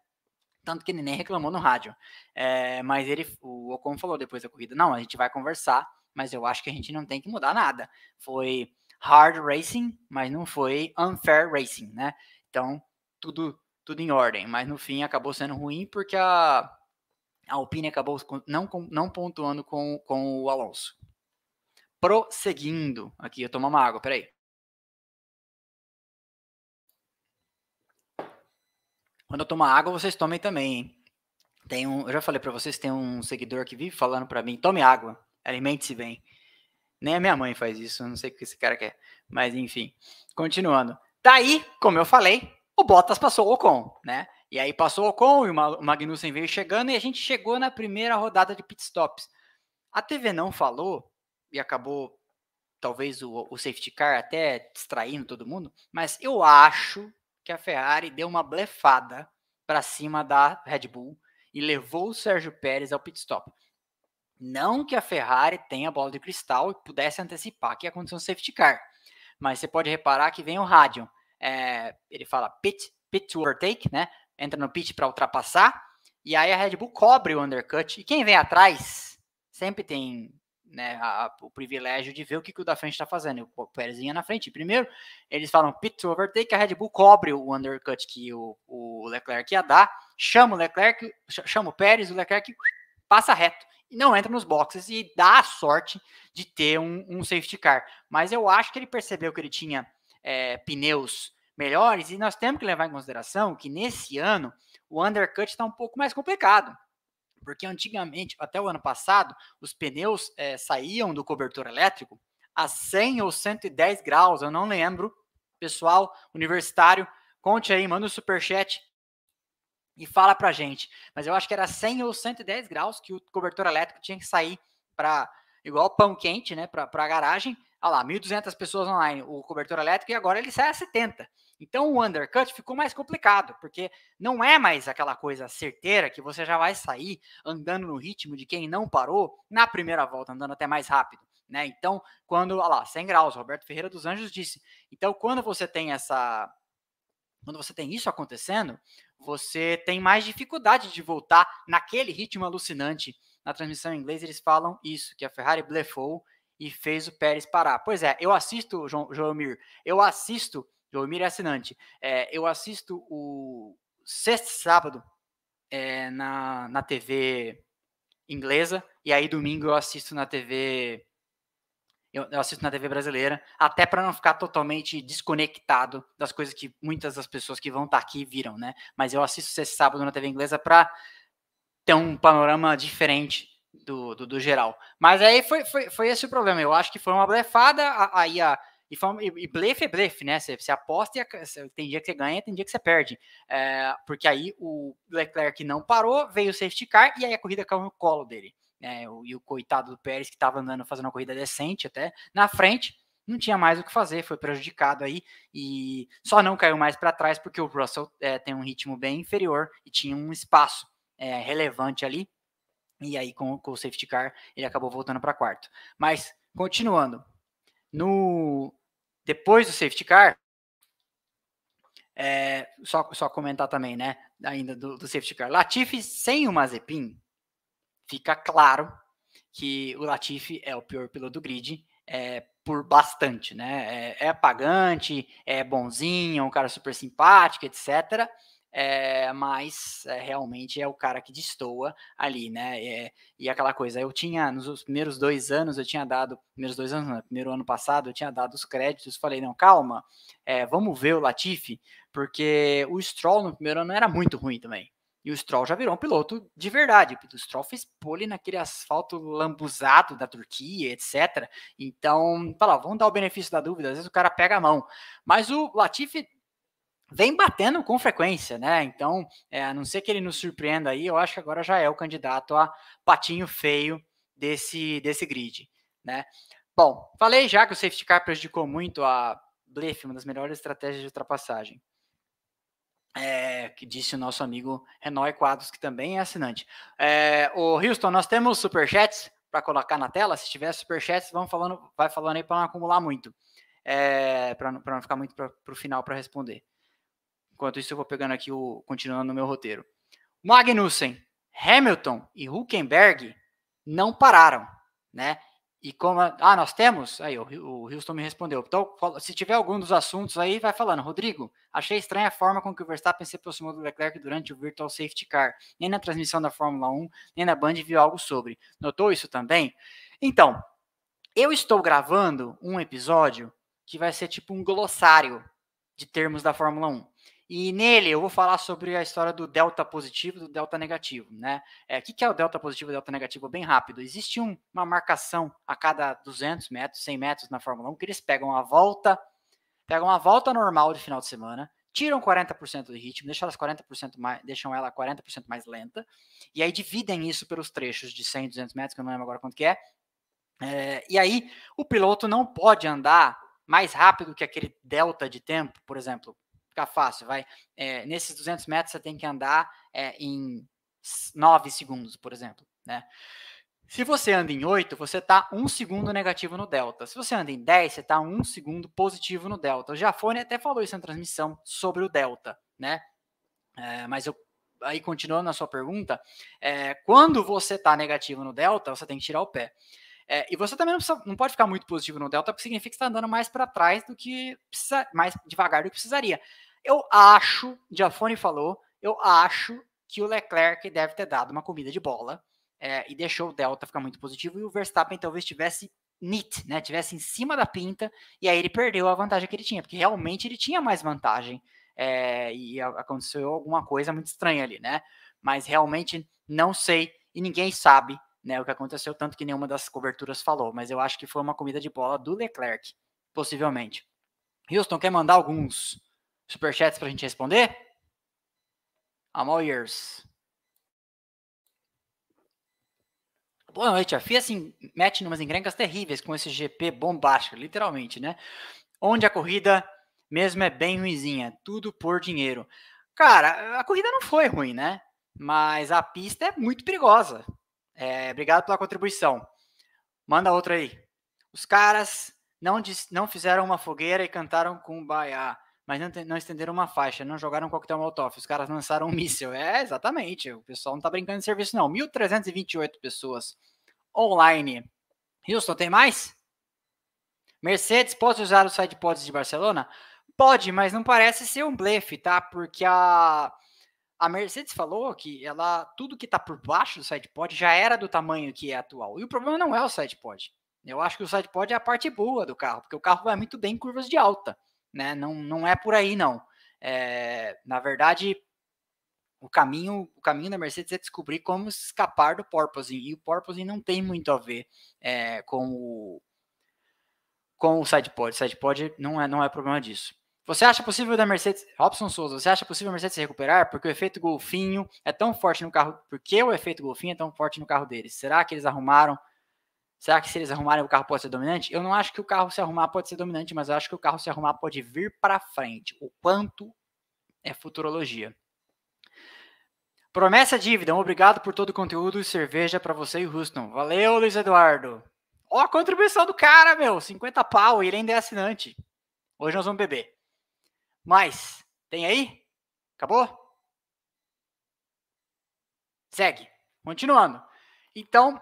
tanto que ele nem reclamou no rádio. É, mas ele, o Ocon falou depois da corrida: não, a gente vai conversar, mas eu acho que a gente não tem que mudar nada. Foi hard racing, mas não foi unfair racing, né? Então, tudo, tudo em ordem. Mas no fim acabou sendo ruim porque a, a Alpine acabou não, não pontuando com, com o Alonso. Prosseguindo, aqui eu tomo uma água, peraí. Quando eu tomar água, vocês tomem também, hein? Tem um, eu já falei para vocês, tem um seguidor que vive falando para mim, tome água, alimente-se bem. Nem a minha mãe faz isso, não sei o que esse cara quer. Mas enfim, continuando. Daí, como eu falei, o Bottas passou o Ocon, né? E aí passou o Ocon e o Magnussen veio chegando e a gente chegou na primeira rodada de pitstops. A TV não falou e acabou talvez o, o safety car até distraindo todo mundo, mas eu acho que a Ferrari deu uma blefada para cima da Red Bull e levou o Sérgio Pérez ao pit stop. Não que a Ferrari tenha bola de cristal e pudesse antecipar que ia acontecer um safety car, mas você pode reparar que vem o rádio. É, ele fala pit, pit to overtake, né? Entra no pit para ultrapassar e aí a Red Bull cobre o undercut e quem vem atrás sempre tem né, a, o privilégio de ver o que, que o da frente está fazendo. O Pérez ia na frente. Primeiro, eles falam pit overtake, a Red Bull cobre o undercut que o, o Leclerc ia dar, chama o Leclerc, chama o Pérez, o Leclerc passa reto e não entra nos boxes e dá a sorte de ter um, um safety car. Mas eu acho que ele percebeu que ele tinha é, pneus melhores e nós temos que levar em consideração que nesse ano o undercut está um pouco mais complicado porque antigamente, até o ano passado, os pneus é, saíam do cobertor elétrico a 100 ou 110 graus, eu não lembro. Pessoal universitário, conte aí, manda um superchat e fala pra gente. Mas eu acho que era 100 ou 110 graus que o cobertor elétrico tinha que sair para igual pão quente, né, para a garagem. Olha lá, 1.200 pessoas online, o cobertor elétrico, e agora ele sai a 70. Então o undercut ficou mais complicado, porque não é mais aquela coisa certeira que você já vai sair andando no ritmo de quem não parou na primeira volta, andando até mais rápido. Né? Então, quando, olha lá, 100 graus, Roberto Ferreira dos Anjos disse. Então, quando você tem essa. Quando você tem isso acontecendo, você tem mais dificuldade de voltar naquele ritmo alucinante. Na transmissão em inglês, eles falam isso, que a Ferrari blefou e fez o Pérez parar. Pois é, eu assisto, João, João Mir, eu assisto Joelmir é assinante. É, eu assisto o sexto sábado é, na, na TV inglesa e aí domingo eu assisto na TV eu, eu assisto na TV brasileira até para não ficar totalmente desconectado das coisas que muitas das pessoas que vão estar tá aqui viram, né? Mas eu assisto sexto sábado na TV inglesa para ter um panorama diferente do, do, do, geral. Mas aí foi, foi, foi esse o problema. Eu acho que foi uma blefada. Aí a, e, e, blefe é blefe, né? Você, você aposta e tem dia que você ganha, tem dia que você perde. É, porque aí o Leclerc não parou, veio o safety car e aí a corrida caiu no colo dele. Né? E o coitado do Pérez, que estava andando, fazendo uma corrida decente até, na frente, não tinha mais o que fazer, foi prejudicado aí e só não caiu mais para trás porque o Russell é, tem um ritmo bem inferior e tinha um espaço é, relevante ali. E aí, com, com o safety car, ele acabou voltando para quarto. Mas, continuando, no depois do safety car, é, só, só comentar também, né? Ainda do, do safety car. Latifi sem o Mazepin, fica claro que o Latifi é o pior piloto do grid é, por bastante, né? É, é apagante, é bonzinho, é um cara super simpático, etc é, mas é, realmente é o cara que destoa ali, né? É, e aquela coisa, eu tinha, nos primeiros dois anos, eu tinha dado, primeiros dois anos, no primeiro ano passado, eu tinha dado os créditos, falei, não, calma, vamos ver o Latifi, porque o Stroll no primeiro ano era muito ruim também. E o Stroll já virou um piloto de verdade. O Stroll fez pole naquele asfalto lambuzado da Turquia, etc. Então, fala, vamos dar o benefício da dúvida. Às vezes o cara pega a mão. Mas o Latifi vem batendo com frequência, né? Então, é, a não ser que ele nos surpreenda aí, eu acho que agora já é o candidato a patinho feio desse, desse grid, né? Bom, falei já que o safety car prejudicou muito a Bleff, uma das melhores estratégias de ultrapassagem. É, que disse o nosso amigo Renói Quadros, que também é assinante. É, o Houston, nós temos superchats para colocar na tela. Se tiver superchats, vamos falando, vai falando aí para não acumular muito, é, para não, não ficar muito para o final para responder. Enquanto isso, eu vou pegando aqui o. continuando no meu roteiro. Magnussen, Hamilton e Huckenberg não pararam, né? E como. Ah, nós temos? Aí, o, o Houston me respondeu. Então, se tiver algum dos assuntos aí, vai falando. Rodrigo, achei estranha a forma com que o Verstappen se aproximou do Leclerc durante o Virtual Safety Car. Nem na transmissão da Fórmula 1, nem na Band viu algo sobre. Notou isso também? Então, eu estou gravando um episódio que vai ser tipo um glossário de termos da Fórmula 1. E nele eu vou falar sobre a história do delta positivo e do delta negativo, né? É, o que, é o delta positivo e delta negativo? Bem rápido. Existe um, uma marcação a cada 200 metros, 100 metros na Fórmula 1, que eles pegam a volta, pegam a volta normal de final de semana, tiram 40% do ritmo, deixam, elas 40% mais, deixam ela 40% mais lenta, e aí dividem isso pelos trechos de 100, 200 metros, que eu não lembro agora quanto que é, é e aí o piloto não pode andar mais rápido que aquele delta de tempo, por exemplo, ficar fácil, vai. É, nesses 200 metros você tem que andar é, em 9 segundos, por exemplo, né? Se você anda em 8, você está um segundo negativo no delta. Se você anda em 10, você está um segundo positivo no delta. O Jafone até falou isso na transmissão sobre o delta, né? É, mas eu aí continuando na sua pergunta, é, quando você está negativo no delta, você tem que tirar o pé. É, e você também não, precisa, não, pode ficar muito positivo no delta, porque significa que está andando mais para trás do que precisa, mais devagar do que precisaria. Eu acho, Jafone falou, eu acho que o Leclerc deve ter dado uma comida de bola é, e deixou o Delta ficar muito positivo e o Verstappen talvez tivesse nit, né? Tivesse em cima da pinta e aí ele perdeu a vantagem que ele tinha, porque realmente ele tinha mais vantagem é, e aconteceu alguma coisa muito estranha ali, né? Mas realmente não sei e ninguém sabe né, o que aconteceu, tanto que nenhuma das coberturas falou, mas eu acho que foi uma comida de bola do Leclerc, possivelmente. Houston, quer mandar alguns superchats para a gente responder? I'm all yours. Boa noite. A FIA assim, mete umas encrencas terríveis com esse GP bombástico, literalmente, né? Onde a corrida mesmo é bem ruizinha, tudo por dinheiro. Cara, a corrida não foi ruim, né? Mas a pista é muito perigosa. É, obrigado pela contribuição. Manda outra aí. Os caras não, não fizeram uma fogueira e cantaram com baiá mas não, não, estenderam uma faixa, não jogaram coquetel molotov, os caras lançaram um <laughs> míssil. É, exatamente, o pessoal não tá brincando de serviço não. 1.328 pessoas online. Houston, tem mais? Mercedes pode usar os sidepods de Barcelona? Pode, mas não parece ser um blefe, tá? Porque a, a Mercedes falou que ela tudo que está por baixo do sidepod já era do tamanho que é atual. E o problema não é o sidepod. Eu acho que o sidepod é a parte boa do carro, porque o carro vai muito bem em curvas de alta né? Não, não é por aí, não. É, na verdade, o caminho, o caminho da Mercedes é descobrir como escapar do porpoising, e o porpoising não tem muito a ver é, com o com o sidepod. Sidepod não é, não é problema disso. Você acha possível da Mercedes, Robson Souza, você acha possível a Mercedes se recuperar? Porque o efeito golfinho é tão forte no carro, porque o efeito golfinho é tão forte no carro deles? Será que eles arrumaram Será que se eles arrumarem o carro pode ser dominante? Eu não acho que o carro se arrumar pode ser dominante, mas eu acho que o carro se arrumar pode vir para frente. O quanto é futurologia. Promessa dívida. Obrigado por todo o conteúdo e cerveja para você e o Houston. Valeu, Luiz Eduardo. Ó a contribuição do cara, meu. 50 pau ele ainda é assinante. Hoje nós vamos beber. Mas, tem aí? Acabou? Segue. Continuando. Então,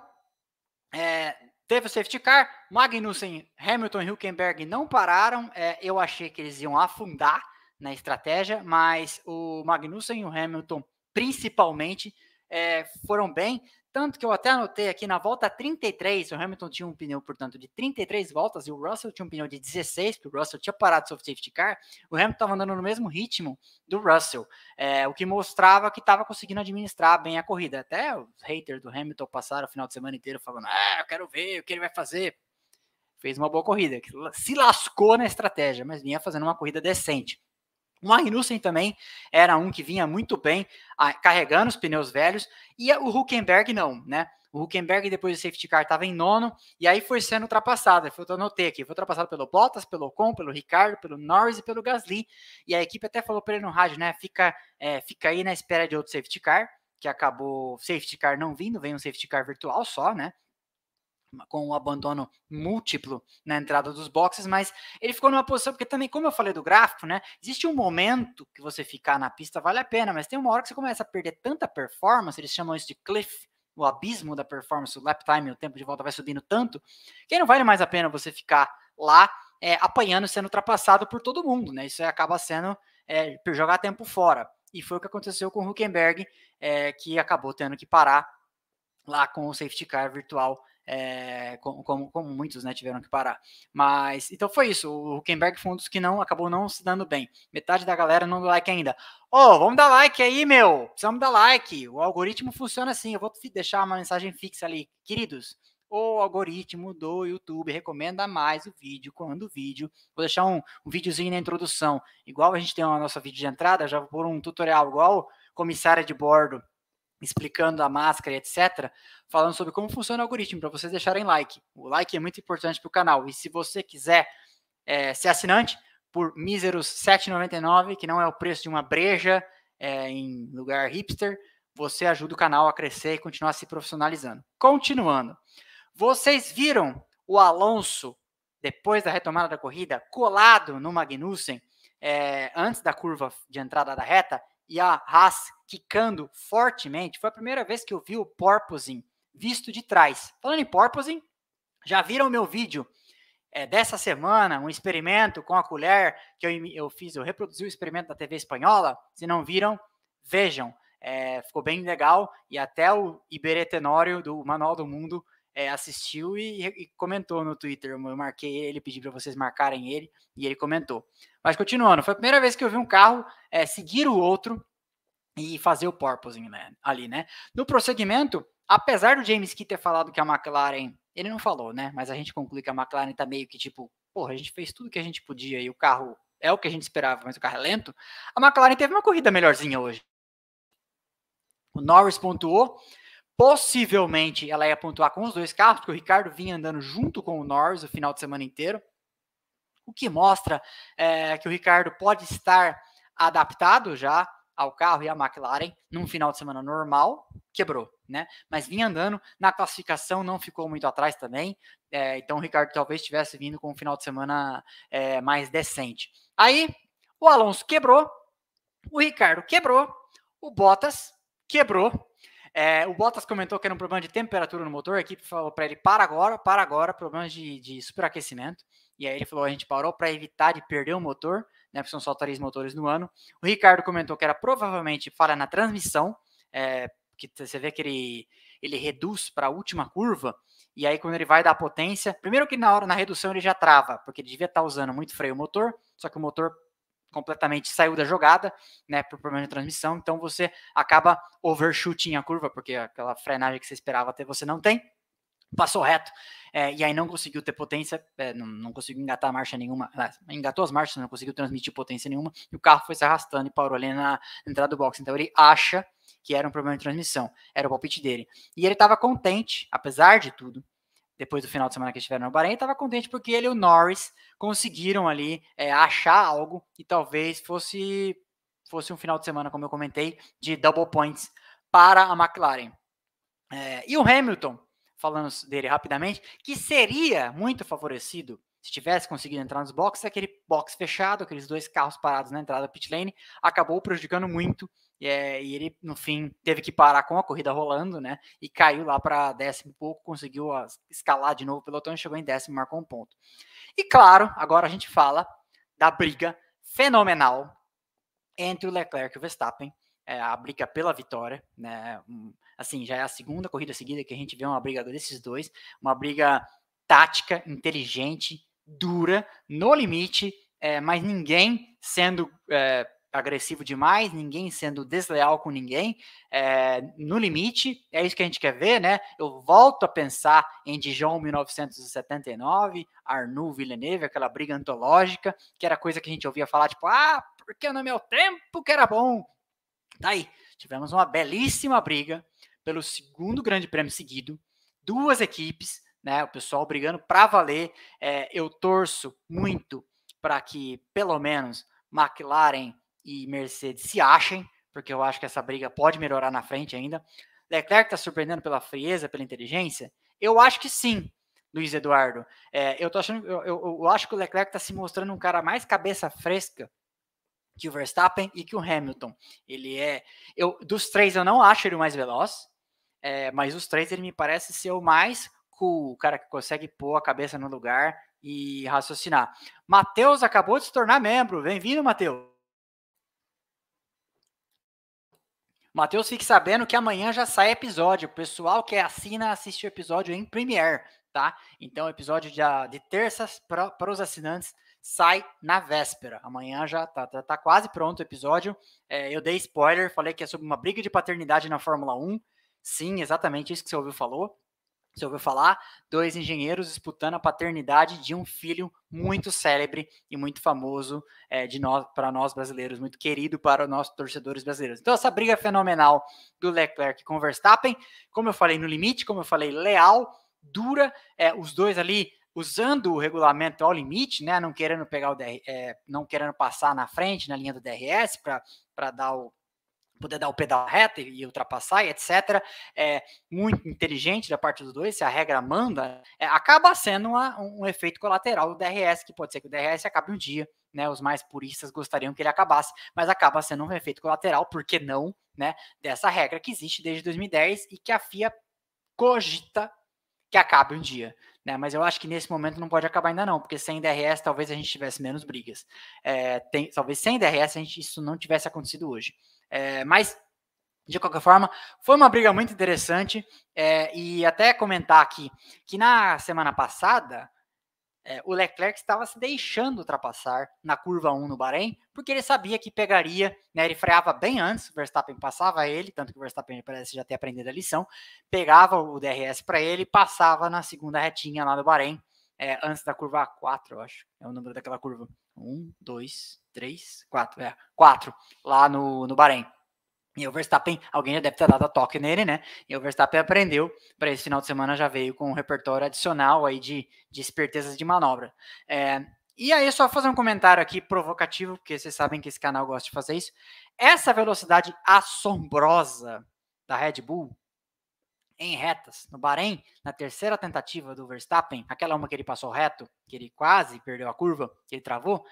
é, Teve o safety car, Magnussen, Hamilton e Hülkenberg não pararam. É, eu achei que eles iam afundar na estratégia, mas o Magnussen e o Hamilton, principalmente, é, foram bem. Tanto que eu até anotei aqui na volta 33, o Hamilton tinha um pneu, portanto, de 33 voltas e o Russell tinha um pneu de 16, porque o Russell tinha parado o safety car. O Hamilton estava andando no mesmo ritmo do Russell, é, o que mostrava que estava conseguindo administrar bem a corrida. Até os haters do Hamilton passaram o final de semana inteiro falando: Ah, eu quero ver o que ele vai fazer. Fez uma boa corrida, se lascou na estratégia, mas vinha fazendo uma corrida decente. O Magnussen também era um que vinha muito bem a, carregando os pneus velhos e o Huckenberg não, né? O Huckenberg depois do safety car estava em nono e aí foi sendo ultrapassado. Eu anotei aqui, foi ultrapassado pelo Bottas, pelo Ocon, pelo Ricardo, pelo Norris e pelo Gasly. E a equipe até falou para ele no rádio, né? Fica, é, fica aí na espera de outro safety car, que acabou safety car não vindo, vem um safety car virtual só, né? Com o abandono múltiplo na entrada dos boxes, mas ele ficou numa posição, porque também, como eu falei do gráfico, né? Existe um momento que você ficar na pista vale a pena, mas tem uma hora que você começa a perder tanta performance, eles chamam isso de cliff, o abismo da performance, o lap time, o tempo de volta vai subindo tanto, que não vale mais a pena você ficar lá é, apanhando, sendo ultrapassado por todo mundo, né? Isso acaba sendo é, jogar tempo fora. E foi o que aconteceu com o Huckenberg, é, que acabou tendo que parar lá com o safety car virtual é, como, como, muitos né, tiveram que parar. Mas então foi isso. O Huckenberg foi um dos que não acabou não se dando bem. Metade da galera não deu like ainda. Ô, oh, vamos dar like aí, meu! Precisamos dar like. O algoritmo funciona assim. Eu vou deixar uma mensagem fixa ali. Queridos, o algoritmo do YouTube recomenda mais o vídeo quando o vídeo. Vou deixar um, um videozinho na introdução. Igual a gente tem o nosso vídeo de entrada, já vou pôr um tutorial igual comissária de bordo explicando a máscara, etc., falando sobre como funciona o algoritmo, para vocês deixarem like. O like é muito importante para o canal. E se você quiser é, ser assinante, por míseros R$ 7,99, que não é o preço de uma breja é, em lugar hipster, você ajuda o canal a crescer e continuar se profissionalizando. Continuando, vocês viram o Alonso, depois da retomada da corrida, colado no Magnussen, é, antes da curva de entrada da reta, e a Haas quicando fortemente. Foi a primeira vez que eu vi o porpoising visto de trás. Falando em porpoising, já viram meu vídeo é, dessa semana, um experimento com a colher que eu, eu fiz, eu reproduzi o experimento da TV espanhola. Se não viram, vejam. É, ficou bem legal e até o Iberê Tenório do Manual do Mundo é, assistiu e, e, comentou no Twitter. Eu marquei ele, pedi para vocês marcarem ele e ele comentou. Mas continuando, foi a primeira vez que eu vi um carro é, seguir o outro e fazer o porpoising né, ali, né? No prosseguimento, apesar do James Key ter falado que a McLaren, ele não falou, né? Mas a gente conclui que a McLaren tá meio que tipo, porra, a gente fez tudo que a gente podia e o carro é o que a gente esperava, mas o carro é lento. A McLaren teve uma corrida melhorzinha hoje. O Norris pontuou. Possivelmente ela ia pontuar com os dois carros, porque o Ricardo vinha andando junto com o Norris o final de semana inteiro. O que mostra é, que o Ricardo pode estar adaptado já ao carro e à McLaren num final de semana normal, quebrou, né? Mas vinha andando, na classificação não ficou muito atrás também, é, então o Ricardo talvez tivesse vindo com um final de semana é, mais decente. Aí o Alonso quebrou, o Ricardo quebrou, o Bottas quebrou. É, o Bottas comentou que era um problema de temperatura no motor, a equipe falou para ele: para agora, para agora, problemas de, de superaquecimento. E aí ele falou: a gente parou para evitar de perder o motor né, porque são só três motores no ano. O Ricardo comentou que era provavelmente falha na transmissão, é, que você vê que ele, ele reduz para a última curva, e aí quando ele vai dar potência, primeiro que na hora na redução ele já trava, porque ele devia estar tá usando muito freio motor, só que o motor completamente saiu da jogada, né, por problema de transmissão, então você acaba overshooting a curva, porque aquela frenagem que você esperava ter você não tem passou reto, é, e aí não conseguiu ter potência, é, não, não, conseguiu engatar marcha nenhuma, engatou as marchas, não conseguiu transmitir potência nenhuma, e o carro foi se arrastando e parou ali na entrada do box. Então ele acha que era um problema de transmissão, era o palpite dele. E ele estava contente, apesar de tudo, depois do final de semana que estiveram no Bahrein, estava contente porque ele e o Norris conseguiram ali é, achar algo e talvez fosse fosse um final de semana, como eu comentei, de double points para a McLaren. É, e o Hamilton, falando dele rapidamente, que seria muito favorecido se tivesse conseguido entrar nos boxes, aquele box fechado, aqueles dois carros parados na entrada da pit lane, acabou prejudicando muito. É, e ele, no fim, teve que parar com a corrida rolando, né? E caiu lá para décimo pouco, conseguiu escalar de novo o pelotão e chegou em décimo, marcou um ponto. E claro, agora a gente fala da briga fenomenal entre o Leclerc e o Verstappen, é, a briga pela vitória, né? assim, já é a segunda corrida seguida que a gente vê uma briga desses dois, uma briga tática, inteligente, dura, no limite, é, mas ninguém sendo é, agressivo demais, ninguém sendo desleal com ninguém, é, no limite, é isso que a gente quer ver, né? Eu volto a pensar em Dijon 1979, Arnoux Villeneuve, aquela briga antológica, que era coisa que a gente ouvia falar, tipo, ah, porque no meu tempo que era bom. Tá tivemos uma belíssima briga, pelo segundo grande prêmio seguido, duas equipes, né? O pessoal brigando para valer. É, eu torço muito para que pelo menos McLaren e Mercedes se achem, porque eu acho que essa briga pode melhorar na frente ainda. Leclerc está surpreendendo pela frieza, pela inteligência? Eu acho que sim, Luiz Eduardo. É, eu tô achando, eu, eu, eu acho que o Leclerc está se mostrando um cara mais cabeça fresca que o Verstappen e que o Hamilton. Ele é, eu dos três eu não acho ele o mais veloz. É, mas os três ele me parece ser o mais cool, o cara que consegue pôr a cabeça no lugar e raciocinar. Matheus acabou de se tornar membro. Bem-vindo, Matheus. Matheus, fique sabendo que amanhã já sai episódio. O pessoal que assina, assiste o episódio em Premiere, tá? Então, o episódio de, de terças para os assinantes sai na véspera. Amanhã já tá, tá, tá quase pronto o episódio. É, eu dei spoiler, falei que é sobre uma briga de paternidade na Fórmula 1. Sim, exatamente isso que você ouviu falou. Você ouviu falar? Dois engenheiros disputando a paternidade de um filho muito célebre e muito famoso é, de nós para nós brasileiros, muito querido para os nossos torcedores brasileiros. Então, essa briga fenomenal do Leclerc com o Verstappen, como eu falei no limite, como eu falei, leal, dura, é, os dois ali usando o regulamento ao limite, né, não querendo pegar o DR, é, não querendo passar na frente na linha do DRS para dar o poder dar o pedal reto e ultrapassar e etc. É muito inteligente da parte dos dois, se a regra manda, é, acaba sendo uma, um efeito colateral do DRS, que pode ser que o DRS acabe um dia, né? Os mais puristas gostariam que ele acabasse, mas acaba sendo um efeito colateral, por que não, né? Dessa regra que existe desde 2010 e que a FIA cogita que acabe um dia. Né, mas eu acho que nesse momento não pode acabar ainda não, porque sem DRS talvez a gente tivesse menos brigas. É, tem, talvez sem DRS a gente, isso não tivesse acontecido hoje. É, mas, de qualquer forma, foi uma briga muito interessante. É, e até comentar aqui que na semana passada, é, o Leclerc estava se deixando ultrapassar na curva 1 no Bahrein, porque ele sabia que pegaria, né, ele freava bem antes, o Verstappen passava ele, tanto que o Verstappen parece já ter aprendido a lição, pegava o DRS para ele e passava na segunda retinha lá do Bahrein, é, antes da curva 4, eu acho, é o número daquela curva. 1, 2, três, quatro, é, quatro lá no, no Bahrein. E o Verstappen, alguém já deve ter dado a toque nele, né? E o Verstappen aprendeu, para esse final de semana já veio com um repertório adicional aí de, de espertezas de manobra. É, e aí, só fazer um comentário aqui provocativo, porque vocês sabem que esse canal gosta de fazer isso. Essa velocidade assombrosa da Red Bull em retas no Bahrein, na terceira tentativa do Verstappen, aquela uma que ele passou reto, que ele quase perdeu a curva, que ele travou,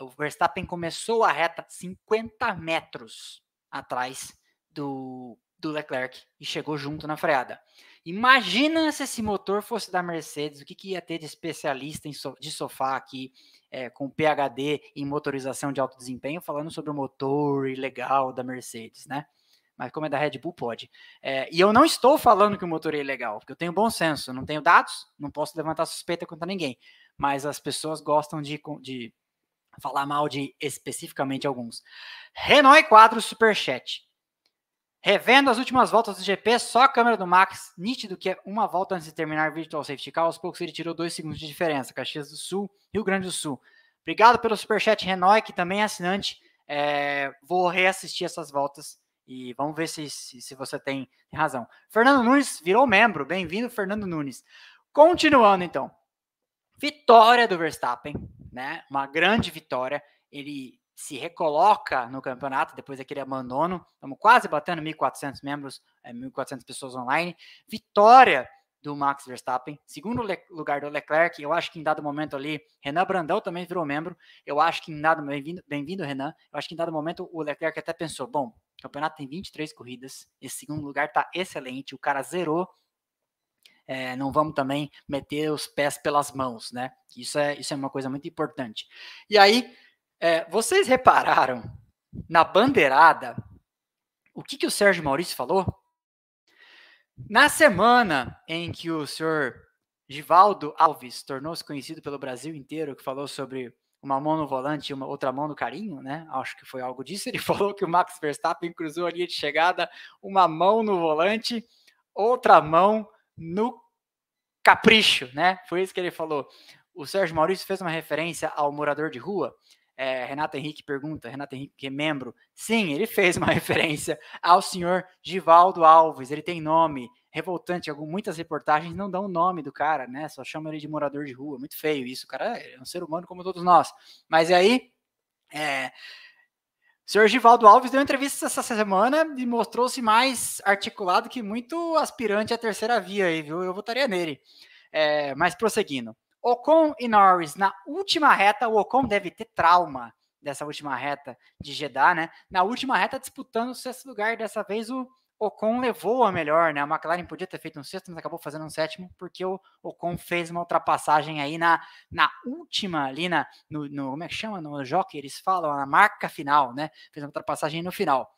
o Verstappen começou a reta 50 metros atrás do, do Leclerc e chegou junto na freada. Imagina se esse motor fosse da Mercedes, o que, que ia ter de especialista so, de sofá aqui, é, com PHD em motorização de alto desempenho, falando sobre o motor ilegal da Mercedes, né? Mas como é da Red Bull, pode. É, e eu não estou falando que o motor é ilegal, porque eu tenho bom senso, não tenho dados, não posso levantar suspeita contra ninguém. Mas as pessoas gostam de, de falar mal de especificamente alguns. Renault 4 Superchat. Revendo as últimas voltas do GP, só a câmera do Max, nítido que é uma volta antes de terminar Virtual Safety Car, aos poucos ele tirou dois segundos de diferença. Caxias do Sul, Rio Grande do Sul. Obrigado pelo Superchat, Renault, que também é assinante. É, vou reassistir essas voltas e vamos ver se, se, se você tem razão. Fernando Nunes virou membro. Bem-vindo, Fernando Nunes. Continuando, então. Vitória do Verstappen né? Uma grande vitória. Ele se recoloca no campeonato depois daquele abandono. Estamos quase batendo 1.400 membros, é, 1.400 pessoas online. Vitória do Max Verstappen, segundo lugar do Leclerc. Eu acho que em dado momento ali, Renan Brandão também virou membro. Eu acho que em dado bem-vindo, bem-vindo Renan. Eu acho que em dado momento o Leclerc até pensou: bom, o campeonato tem 23 corridas, esse segundo lugar está excelente. O cara zerou é, não vamos também meter os pés pelas mãos, né? Isso é, isso é uma coisa muito importante. E aí, é, vocês repararam na bandeirada o que, que o Sérgio Maurício falou? Na semana em que o senhor Givaldo Alves tornou-se conhecido pelo Brasil inteiro, que falou sobre uma mão no volante e uma outra mão no carinho, né? Acho que foi algo disso. <laughs> Ele falou que o Max Verstappen cruzou a linha de chegada, uma mão no volante, outra mão no capricho, né? Foi isso que ele falou. O Sérgio Maurício fez uma referência ao morador de rua. É, Renato Henrique pergunta, Renato Henrique, que é membro. Sim, ele fez uma <laughs> referência ao senhor Givaldo Alves. Ele tem nome revoltante. muitas reportagens não dão o nome do cara, né? Só chamam ele de morador de rua. Muito feio isso. O cara é um ser humano como todos nós. Mas aí, é, o senhor Givaldo Alves deu entrevista essa semana e mostrou-se mais articulado que muito aspirante à terceira via aí, viu? Eu votaria nele. É, mas prosseguindo. Ocon e Norris na última reta, o Ocon deve ter trauma dessa última reta de Jeddah, né? Na última reta disputando o sexto lugar, dessa vez o Ocon levou a melhor, né? A McLaren podia ter feito um sexto, mas acabou fazendo um sétimo, porque o Ocon fez uma ultrapassagem aí na, na última, ali na, no, no como é que chama? No jockey, eles falam, na marca final, né? Fez uma ultrapassagem no final.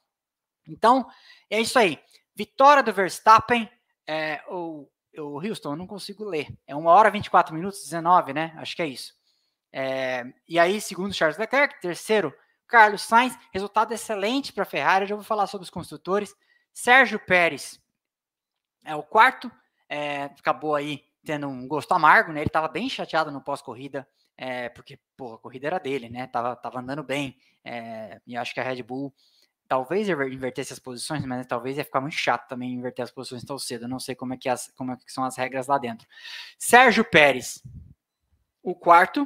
Então, é isso aí. Vitória do Verstappen. É, o, o Houston, eu não consigo ler. É 1 hora 24 minutos, 19, né? Acho que é isso. É, e aí, segundo Charles Leclerc, terceiro, Carlos Sainz. Resultado excelente para a Ferrari. Eu já vou falar sobre os construtores. Sérgio Pérez é o quarto. É, acabou aí tendo um gosto amargo, né? Ele estava bem chateado no pós-corrida, é, porque pô, a corrida era dele, né? Tava, tava andando bem. É, e acho que a Red Bull talvez invertesse as posições, mas talvez ia ficar muito chato também inverter as posições tão cedo. Eu não sei como é que, as, como é que são as regras lá dentro. Sérgio Pérez, o quarto.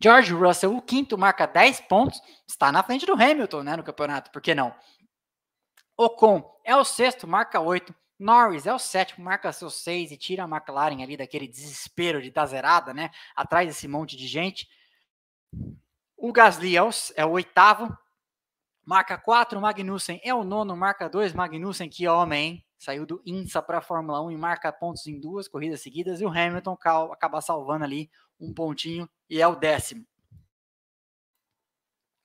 George Russell, o quinto, marca 10 pontos. Está na frente do Hamilton, né, no campeonato. Por que não? Ocon é o sexto, marca 8. Norris é o sétimo, marca seus 6 e tira a McLaren ali daquele desespero de dar zerada, né? Atrás desse monte de gente. O Gasly é o, é o oitavo, marca 4. Magnussen é o nono, marca 2. Magnussen, que homem? Saiu do INSA para a Fórmula 1 e marca pontos em duas corridas seguidas. E o Hamilton acaba salvando ali um pontinho e é o décimo.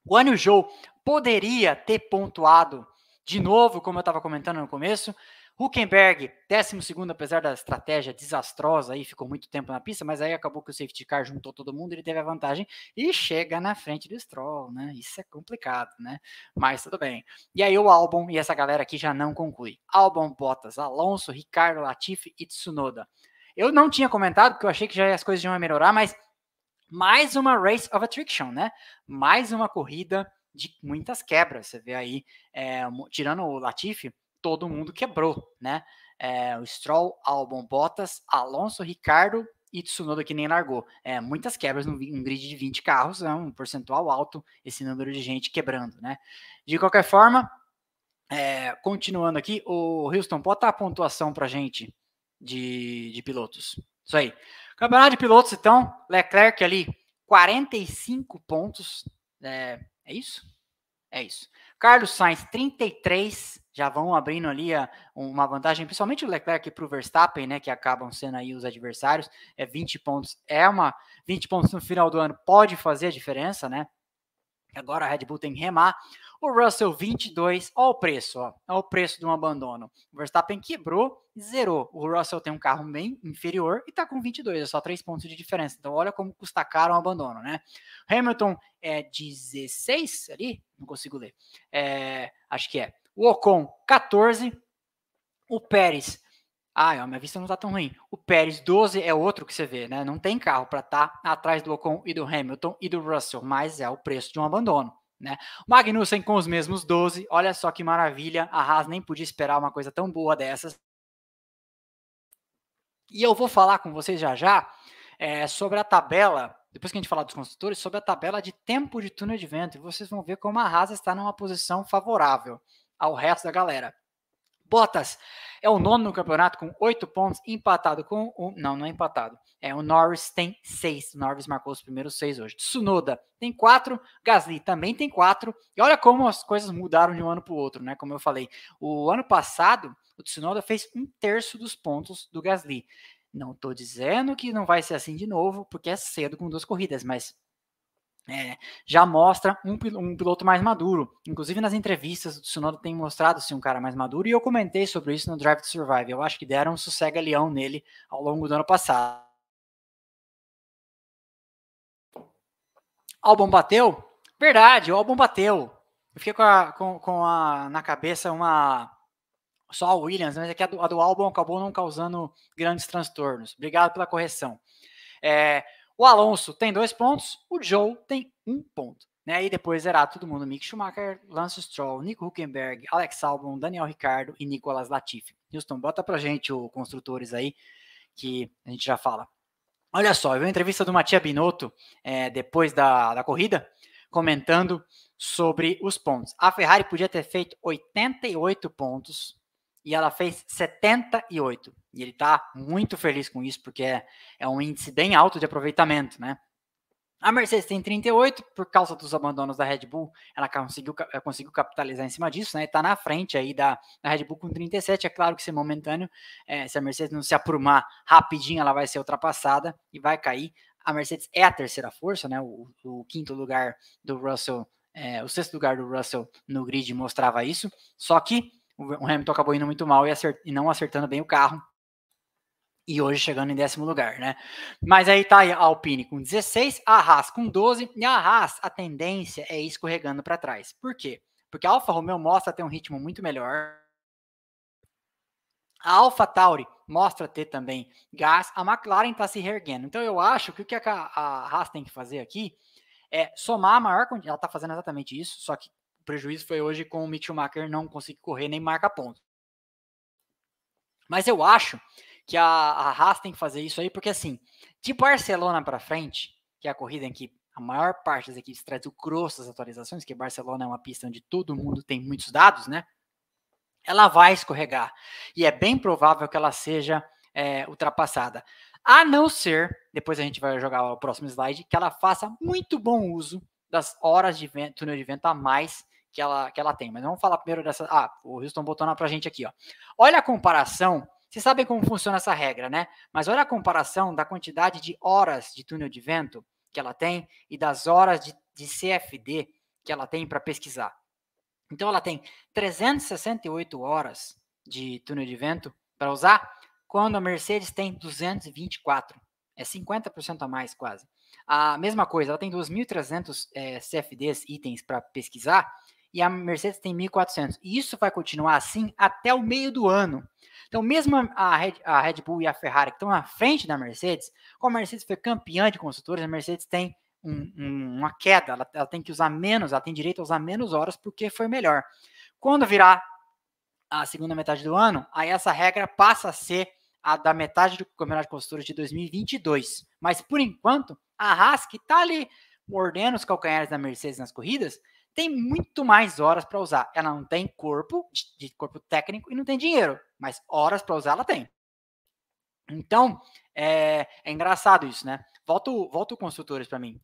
O Anil Joe poderia ter pontuado de novo, como eu estava comentando no começo. Huckenberg, 12 apesar da estratégia desastrosa aí, ficou muito tempo na pista, mas aí acabou que o safety car juntou todo mundo, ele teve a vantagem e chega na frente do Stroll, né? Isso é complicado, né? Mas tudo bem. E aí o Albon e essa galera aqui já não conclui. Albon, Bottas, Alonso, Ricardo, Latifi e Tsunoda. Eu não tinha comentado, porque eu achei que já as coisas iam melhorar, mas mais uma Race of Attrition, né? Mais uma corrida de muitas quebras. Você vê aí, é, tirando o Latifi, todo mundo quebrou, né? É, o Stroll, Albon, Bottas, Alonso, Ricardo e Tsunoda que nem largou. É, muitas quebras num, grid de 20 carros, é um percentual alto esse número de gente quebrando, né? De qualquer forma, é, continuando aqui, o Houston, bota a pontuação pra gente de, de pilotos. Isso aí. Campeonato de pilotos, então, Leclerc ali, 45 pontos. É, é isso? É isso. Carlos Sainz, 33, já vão abrindo ali a, uma vantagem, principalmente o Leclerc para o Verstappen, né, que acabam sendo aí os adversários, é 20 pontos, é uma 20 pontos no final do ano pode fazer a diferença, né? Agora a Red Bull tem que remar. O Russell 22, olha o preço, ó, olha o preço de um abandono. O Verstappen quebrou zerou. O Russell tem um carro bem inferior e está com 22, é só 3 pontos de diferença. Então olha como custa caro um abandono, né? Hamilton é 16 ali, não consigo ler. É, acho que é. O Ocon 14, o Pérez ah, minha vista não tá tão ruim. O Pérez 12 é outro que você vê, né? Não tem carro para estar tá atrás do Ocon e do Hamilton e do Russell, mas é o preço de um abandono. Né? Magnussen com os mesmos 12, olha só que maravilha, a Haas nem podia esperar uma coisa tão boa dessas. E eu vou falar com vocês já já é, sobre a tabela, depois que a gente falar dos construtores, sobre a tabela de tempo de túnel de vento, e vocês vão ver como a Haas está numa posição favorável ao resto da galera. Bottas é o nono no campeonato com oito pontos, empatado com o. Não, não é empatado. É, o Norris tem seis. O Norris marcou os primeiros seis hoje. Tsunoda tem quatro. Gasly também tem quatro. E olha como as coisas mudaram de um ano para o outro, né? Como eu falei. O ano passado, o Tsunoda fez um terço dos pontos do Gasly. Não estou dizendo que não vai ser assim de novo, porque é cedo com duas corridas, mas é, já mostra um, um, piloto mais maduro. Inclusive nas entrevistas, o Tsunoda tem mostrado ser um cara mais maduro e eu comentei sobre isso no Drive to Survive. Eu acho que deram um sossega-leão nele ao longo do ano passado. Albon bateu? Verdade, o Albon bateu. Eu fiquei com, a, com, com a, na cabeça uma. Só a Williams, mas é que a do, a do Albon acabou não causando grandes transtornos. Obrigado pela correção. É, o Alonso tem dois pontos, o Joe tem um ponto. Né? E depois era todo mundo: Mick Schumacher, Lance Stroll, Nico Huckenberg, Alex Albon, Daniel Ricardo e Nicolas Latifi. Houston, bota pra gente o construtores aí, que a gente já fala. Olha só, eu vi uma entrevista do Matia Binotto é, depois da, da corrida, comentando sobre os pontos. A Ferrari podia ter feito 88 pontos e ela fez 78. E ele está muito feliz com isso, porque é, é um índice bem alto de aproveitamento, né? A Mercedes tem 38, por causa dos abandonos da Red Bull, ela conseguiu, conseguiu capitalizar em cima disso, né? Está na frente aí da, da, Red Bull com 37. É claro que isso é momentâneo. É, se a Mercedes não se aprumar rapidinho, ela vai ser ultrapassada e vai cair. A Mercedes é a terceira força, né? O, o quinto lugar do Russell É, o sexto lugar do Russell no grid mostrava isso, só que o Hamilton acabou indo muito mal e, acert, e não acertando bem o carro. E hoje chegando em décimo lugar, né? Mas aí tá a Alpine com 16, a Haas com 12, e a Haas, a tendência é ir escorregando para trás. Por quê? Porque a Alfa Romeo mostra ter um ritmo muito melhor. A Alfa Tauri mostra ter também gás. A McLaren está se reerguendo. Então eu acho que o que a, Haas tem que fazer aqui é somar a maior quantidade. Ela está fazendo exatamente isso, só que prejuízo foi hoje com o Mick Schumacher não conseguir correr nem marcar pontos. Mas eu acho que a, a Haas tem que fazer isso aí, porque assim, de Barcelona para frente, que é a corrida em que a maior parte das equipes traz o grosso das atualizações, que Barcelona é uma pista onde todo mundo tem muitos dados, né? Ela vai escorregar. E é bem provável que ela seja é, ultrapassada. A não ser, depois a gente vai jogar o próximo slide, que ela faça muito bom uso das horas de vento, túnel de vento a mais que ela, que ela tem. Mas vamos falar primeiro dessa. Ah, o Houston botou na pra gente aqui, ó. Olha a comparação. Vocês sabem como funciona essa regra, né? Mas olha a comparação da quantidade de horas de túnel de vento que ela tem e das horas de, de CFD que ela tem para pesquisar. Então ela tem 368 horas de túnel de vento para usar, quando a Mercedes tem 224. É 50% a mais quase. A mesma coisa, ela tem 2.300 é, CFDs, itens para pesquisar, e a Mercedes tem 1.400. E isso vai continuar assim até o meio do ano. Então, mesmo a Red, a Red Bull e a Ferrari que estão na frente da Mercedes, como a Mercedes foi campeã de construtores, a Mercedes tem um, um, uma queda, ela, ela, tem que usar menos, ela tem direito a usar menos horas porque foi melhor. Quando virar a segunda metade do ano, aí essa regra passa a ser a da metade do Campeonato de Construtores de 2022. Mas por enquanto, a Haas, que está ali mordendo os calcanhares da Mercedes nas corridas, tem muito mais horas para usar. Ela não tem corpo, de corpo técnico, e não tem dinheiro, mas horas para usar ela tem. Então, é, é, engraçado isso, né? Volta, volta o construtores para mim.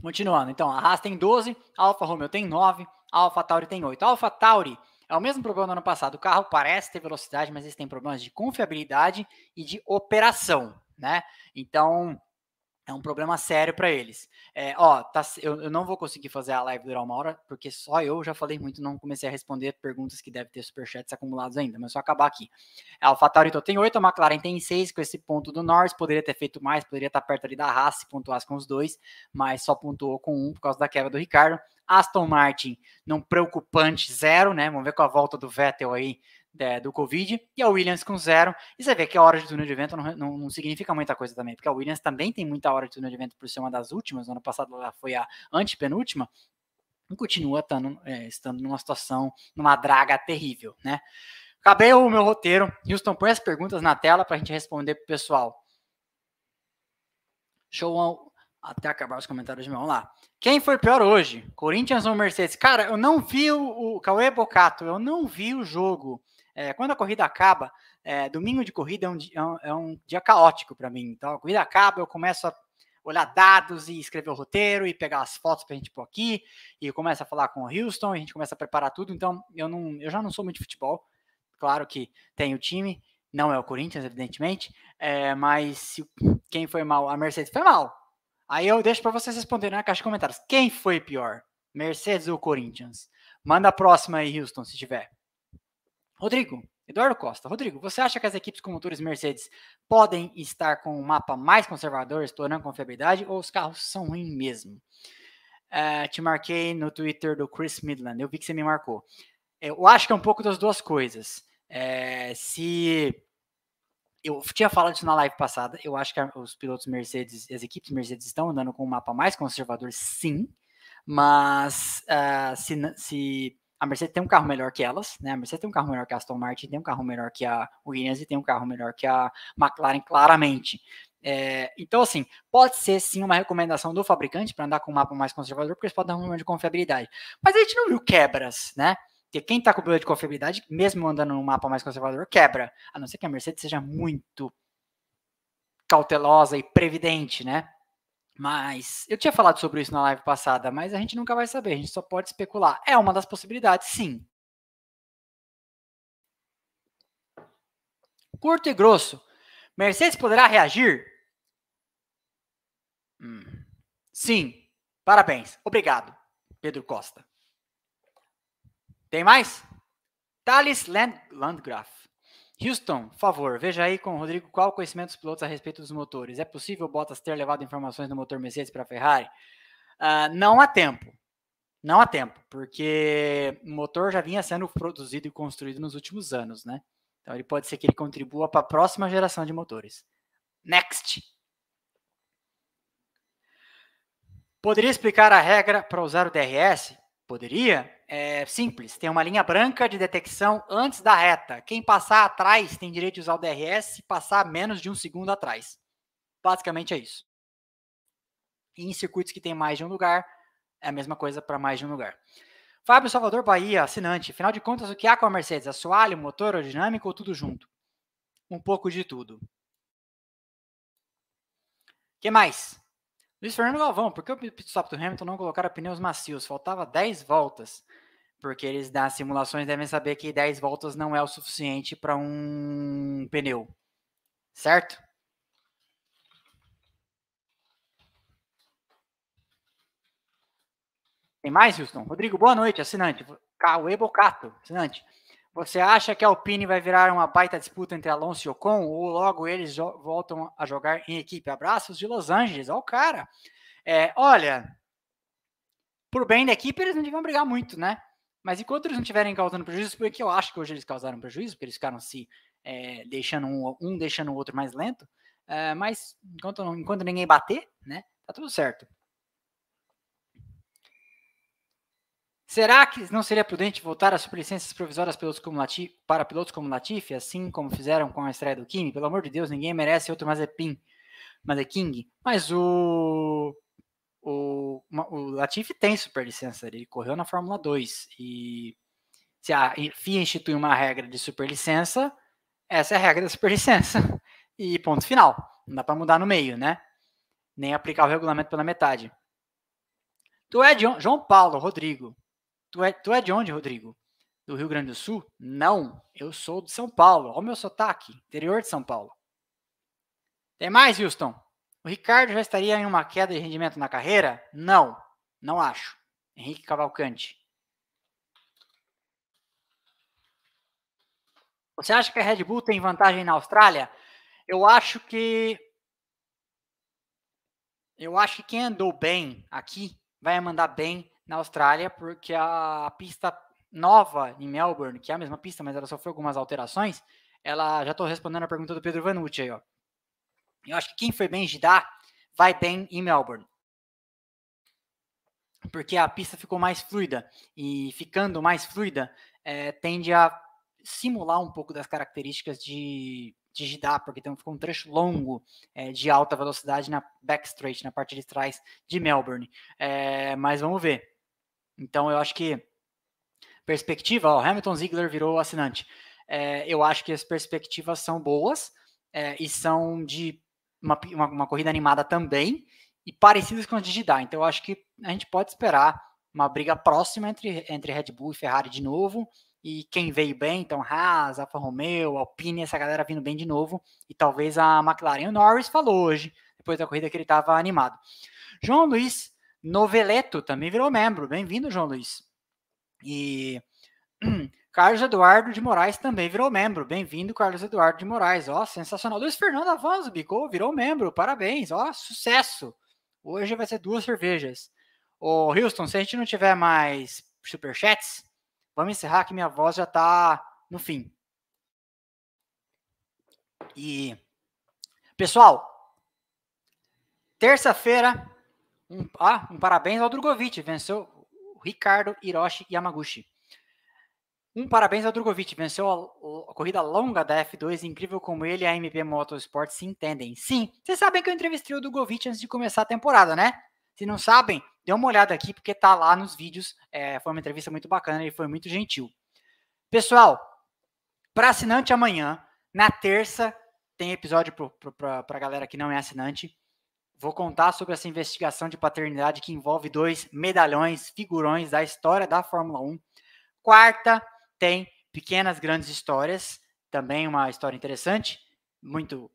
Continuando, então, a Haas tem 12, a Alfa Romeo tem 9, a Alfa Tauri tem 8. A Alfa Tauri é o mesmo problema do ano passado. O carro parece ter velocidade, mas eles têm problemas de confiabilidade e de operação, né? Então, é um problema sério para eles. É, ó, tá, eu, eu, não vou conseguir fazer a live durar uma hora, porque só eu já falei muito, não comecei a responder perguntas que devem ter superchats acumulados ainda, mas só acabar aqui. A AlphaTauri então, tem 8, a McLaren tem 6, com esse ponto do Norris, poderia ter feito mais, poderia estar perto ali da Haas se pontuasse com os dois, mas só pontuou com um por causa da quebra do Ricardo. Aston Martin, não preocupante, zero, né? Vamos ver com a volta do Vettel aí é, do Covid, e a Williams com zero. E você vê que a hora de túnel de vento não, não, não, significa muita coisa também, porque a Williams também tem muita hora de túnel de vento por ser uma das últimas. No ano passado ela foi a antepenúltima, e continua tando, é, estando numa situação, numa draga terrível, né? Acabei o meu roteiro. Houston, põe as perguntas na tela para a gente responder para o pessoal. Show até acabar os comentários de Vamos lá. Quem foi pior hoje? Corinthians ou Mercedes? Cara, eu não vi o, o Cauê Bocato, eu não vi o jogo. É, quando a corrida acaba, é, domingo de corrida é um, dia, é um é dia caótico para mim. Então, a corrida acaba, eu começo a olhar dados e escrever o roteiro e pegar as fotos para a gente pôr aqui. E começa a falar com o Houston, a gente começa a preparar tudo. Então, eu, não, eu já não sou muito de futebol. Claro que tem o time, não é o Corinthians, evidentemente. É, mas se, quem foi mal? A Mercedes foi mal. Aí eu deixo para vocês responderem na caixa de comentários. Quem foi pior? Mercedes ou Corinthians? Manda a próxima aí, Houston, se tiver. Rodrigo, Eduardo Costa. Rodrigo, você acha que as equipes com motores Mercedes podem estar com um mapa mais conservador, explorando confiabilidade, ou os carros são ruins mesmo? Uh, te marquei no Twitter do Chris Midland, eu vi que você me marcou. Eu acho que é um pouco das duas coisas. É, se eu tinha falado isso na live passada, eu acho que os pilotos Mercedes, as equipes Mercedes estão andando com um mapa mais conservador, sim, mas uh, se, se a Mercedes tem um carro melhor que elas, né? A Mercedes tem um carro melhor que a Aston Martin, tem um carro melhor que a Williams e tem um carro melhor que a McLaren, claramente. É, então, assim, pode ser sim uma recomendação do fabricante para andar com um mapa mais conservador, porque eles podem dar um problema de confiabilidade. Mas a gente não viu quebras, né? Porque quem está com problema de confiabilidade, mesmo andando num mapa mais conservador, quebra. A não ser que a Mercedes seja muito cautelosa e previdente, né? Mas eu tinha falado sobre isso na live passada, mas a gente nunca vai saber, a gente só pode especular. É uma das possibilidades, sim. Curto e grosso. Mercedes poderá reagir? Hum. Sim. Parabéns. Obrigado, Pedro Costa. Tem mais? Thales Land Landgraf. Houston, por favor, veja aí com o Rodrigo qual o conhecimento dos pilotos a respeito dos motores. É possível Bottas ter levado informações do motor Mercedes para a Ferrari? Uh, não há tempo. Não há tempo, porque o motor já vinha sendo produzido e construído nos últimos anos, né? Então ele pode ser que ele contribua para a próxima geração de motores. Next. Poderia explicar a regra para usar o DRS? Poderia. É simples. Tem uma linha branca de detecção antes da reta. Quem passar atrás tem direito de usar o DRS passar menos de um segundo atrás. Basicamente é isso. E em circuitos que tem mais de um lugar, é a mesma coisa para mais de um lugar. Fábio Salvador Bahia, assinante. Afinal de contas, o que há com a Mercedes? Assoalho, motor, aerodinâmico ou tudo junto? Um pouco de tudo. O que mais? Luiz Fernando Galvão, por que o pit stop do Hamilton não colocaram pneus macios? Faltava 10 voltas. Porque eles nas simulações devem saber que 10 voltas não é o suficiente para um pneu. Certo? Tem mais, Houston? Rodrigo, boa noite, assinante. Cauê Bocato, assinante. Você acha que a Alpine vai virar uma baita disputa entre Alonso e Ocon ou logo eles voltam a jogar em equipe? Abraços de Los Angeles. Ó, o cara. É, olha, por bem da equipe, eles não deviam brigar muito, né? Mas enquanto eles não estiverem causando prejuízo, porque eu acho que hoje eles causaram prejuízo, porque eles ficaram se é, deixando um, um deixando o outro mais lento. É, mas enquanto, enquanto ninguém bater, né? Tá tudo certo. Será que não seria prudente voltar às superlicenças provisórias pilotos para pilotos como Latifi, assim como fizeram com a estreia do Kimi? Pelo amor de Deus, ninguém merece outro Mazepin, Mazeking. Mas o, o, o Latifi tem superlicença, ele correu na Fórmula 2. E se a FIA institui uma regra de superlicença, essa é a regra da superlicença. <laughs> E ponto final. Não dá para mudar no meio, né? Nem aplicar o regulamento pela metade. Tu é João Paulo, Rodrigo. Tu é, tu é de onde, Rodrigo? Do Rio Grande do Sul? Não, eu sou de São Paulo. Olha o meu sotaque, interior de São Paulo. Tem mais, Houston? O Ricardo já estaria em uma queda de rendimento na carreira? Não, não acho. Henrique Cavalcante. Você acha que a Red Bull tem vantagem na Austrália? Eu acho que. Eu acho que quem andou bem aqui vai mandar bem na Austrália, porque a pista nova em Melbourne, que é a mesma pista, mas ela sofreu algumas alterações, ela já estou respondendo a pergunta do Pedro Vanucci aí, ó. Eu acho que quem foi bem em Jeddah vai bem em Melbourne. Porque a pista ficou mais fluida e ficando mais fluida é, tende a simular um pouco das características de, de Jeddah, porque tem, ficou um trecho longo é, de alta velocidade na backstraight, na parte de trás de Melbourne. É, mas vamos ver. Então eu acho que perspectiva, ó, Hamilton Ziegler virou assinante. É, eu acho que as perspectivas são boas é, e são de uma, uma, uma, corrida animada também e parecidas com as de. Então eu acho que a gente pode esperar uma briga próxima entre, entre Red Bull e Ferrari de novo. E quem veio bem, então Haas, Alfa Romeo, Alpine, essa galera vindo bem de novo. E talvez a McLaren. O Norris falou hoje, depois da corrida que ele estava animado. João Luiz Noveleto também virou membro. Bem-vindo, João Luiz. E <clears throat> Carlos Eduardo de Moraes também virou membro. Bem-vindo, Carlos Eduardo de Moraes. Ó, sensacional. Luiz Fernando Avanzo bicou, virou membro. Parabéns. Ó, sucesso. Hoje vai ser duas cervejas. Ô, Houston, se a gente não tiver mais superchats, vamos encerrar que minha voz já tá no fim. E, pessoal, terça-feira um, ah, um parabéns ao Drogovic, venceu o Ricardo Hiroshi Yamaguchi. Um parabéns ao Drogovic, venceu a, a, corrida longa da F2, incrível como ele e a MP Motorsport se entendem. Sim, vocês sabem que eu entrevistei o Drogovic antes de começar a temporada, né? Se não sabem, dê uma olhada aqui, porque tá lá nos vídeos. É, foi uma entrevista muito bacana, ele foi muito gentil. Pessoal, para assinante amanhã, na terça, tem episódio para a galera que não é assinante. Vou contar sobre essa investigação de paternidade que envolve dois medalhões, figurões da história da Fórmula 1. Quarta, tem Pequenas Grandes Histórias, também uma história interessante, muito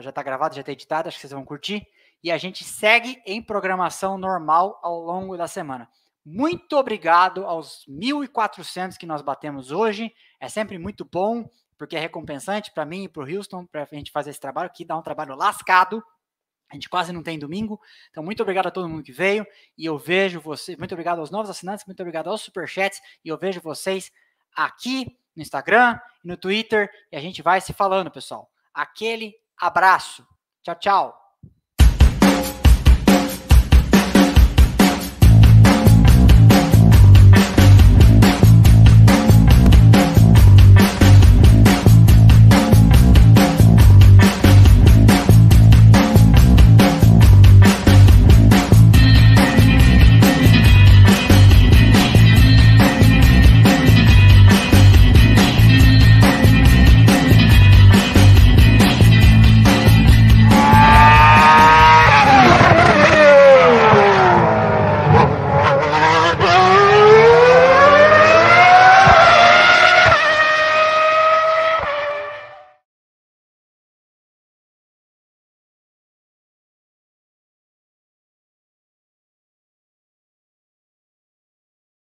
já está gravado, já está editado, acho que vocês vão curtir. e a gente segue em programação normal ao longo da semana. Muito obrigado aos 1.400 que nós batemos hoje. É sempre muito bom, porque é recompensante para mim e para o Houston, para a gente fazer esse trabalho aqui, dá um trabalho lascado. A gente quase não tem domingo. Então, muito obrigado a todo mundo que veio. E eu vejo vocês. Muito obrigado aos novos assinantes, muito obrigado aos superchats. E eu vejo vocês aqui no Instagram e no Twitter. E a gente vai se falando, pessoal. Aquele abraço. Tchau, tchau.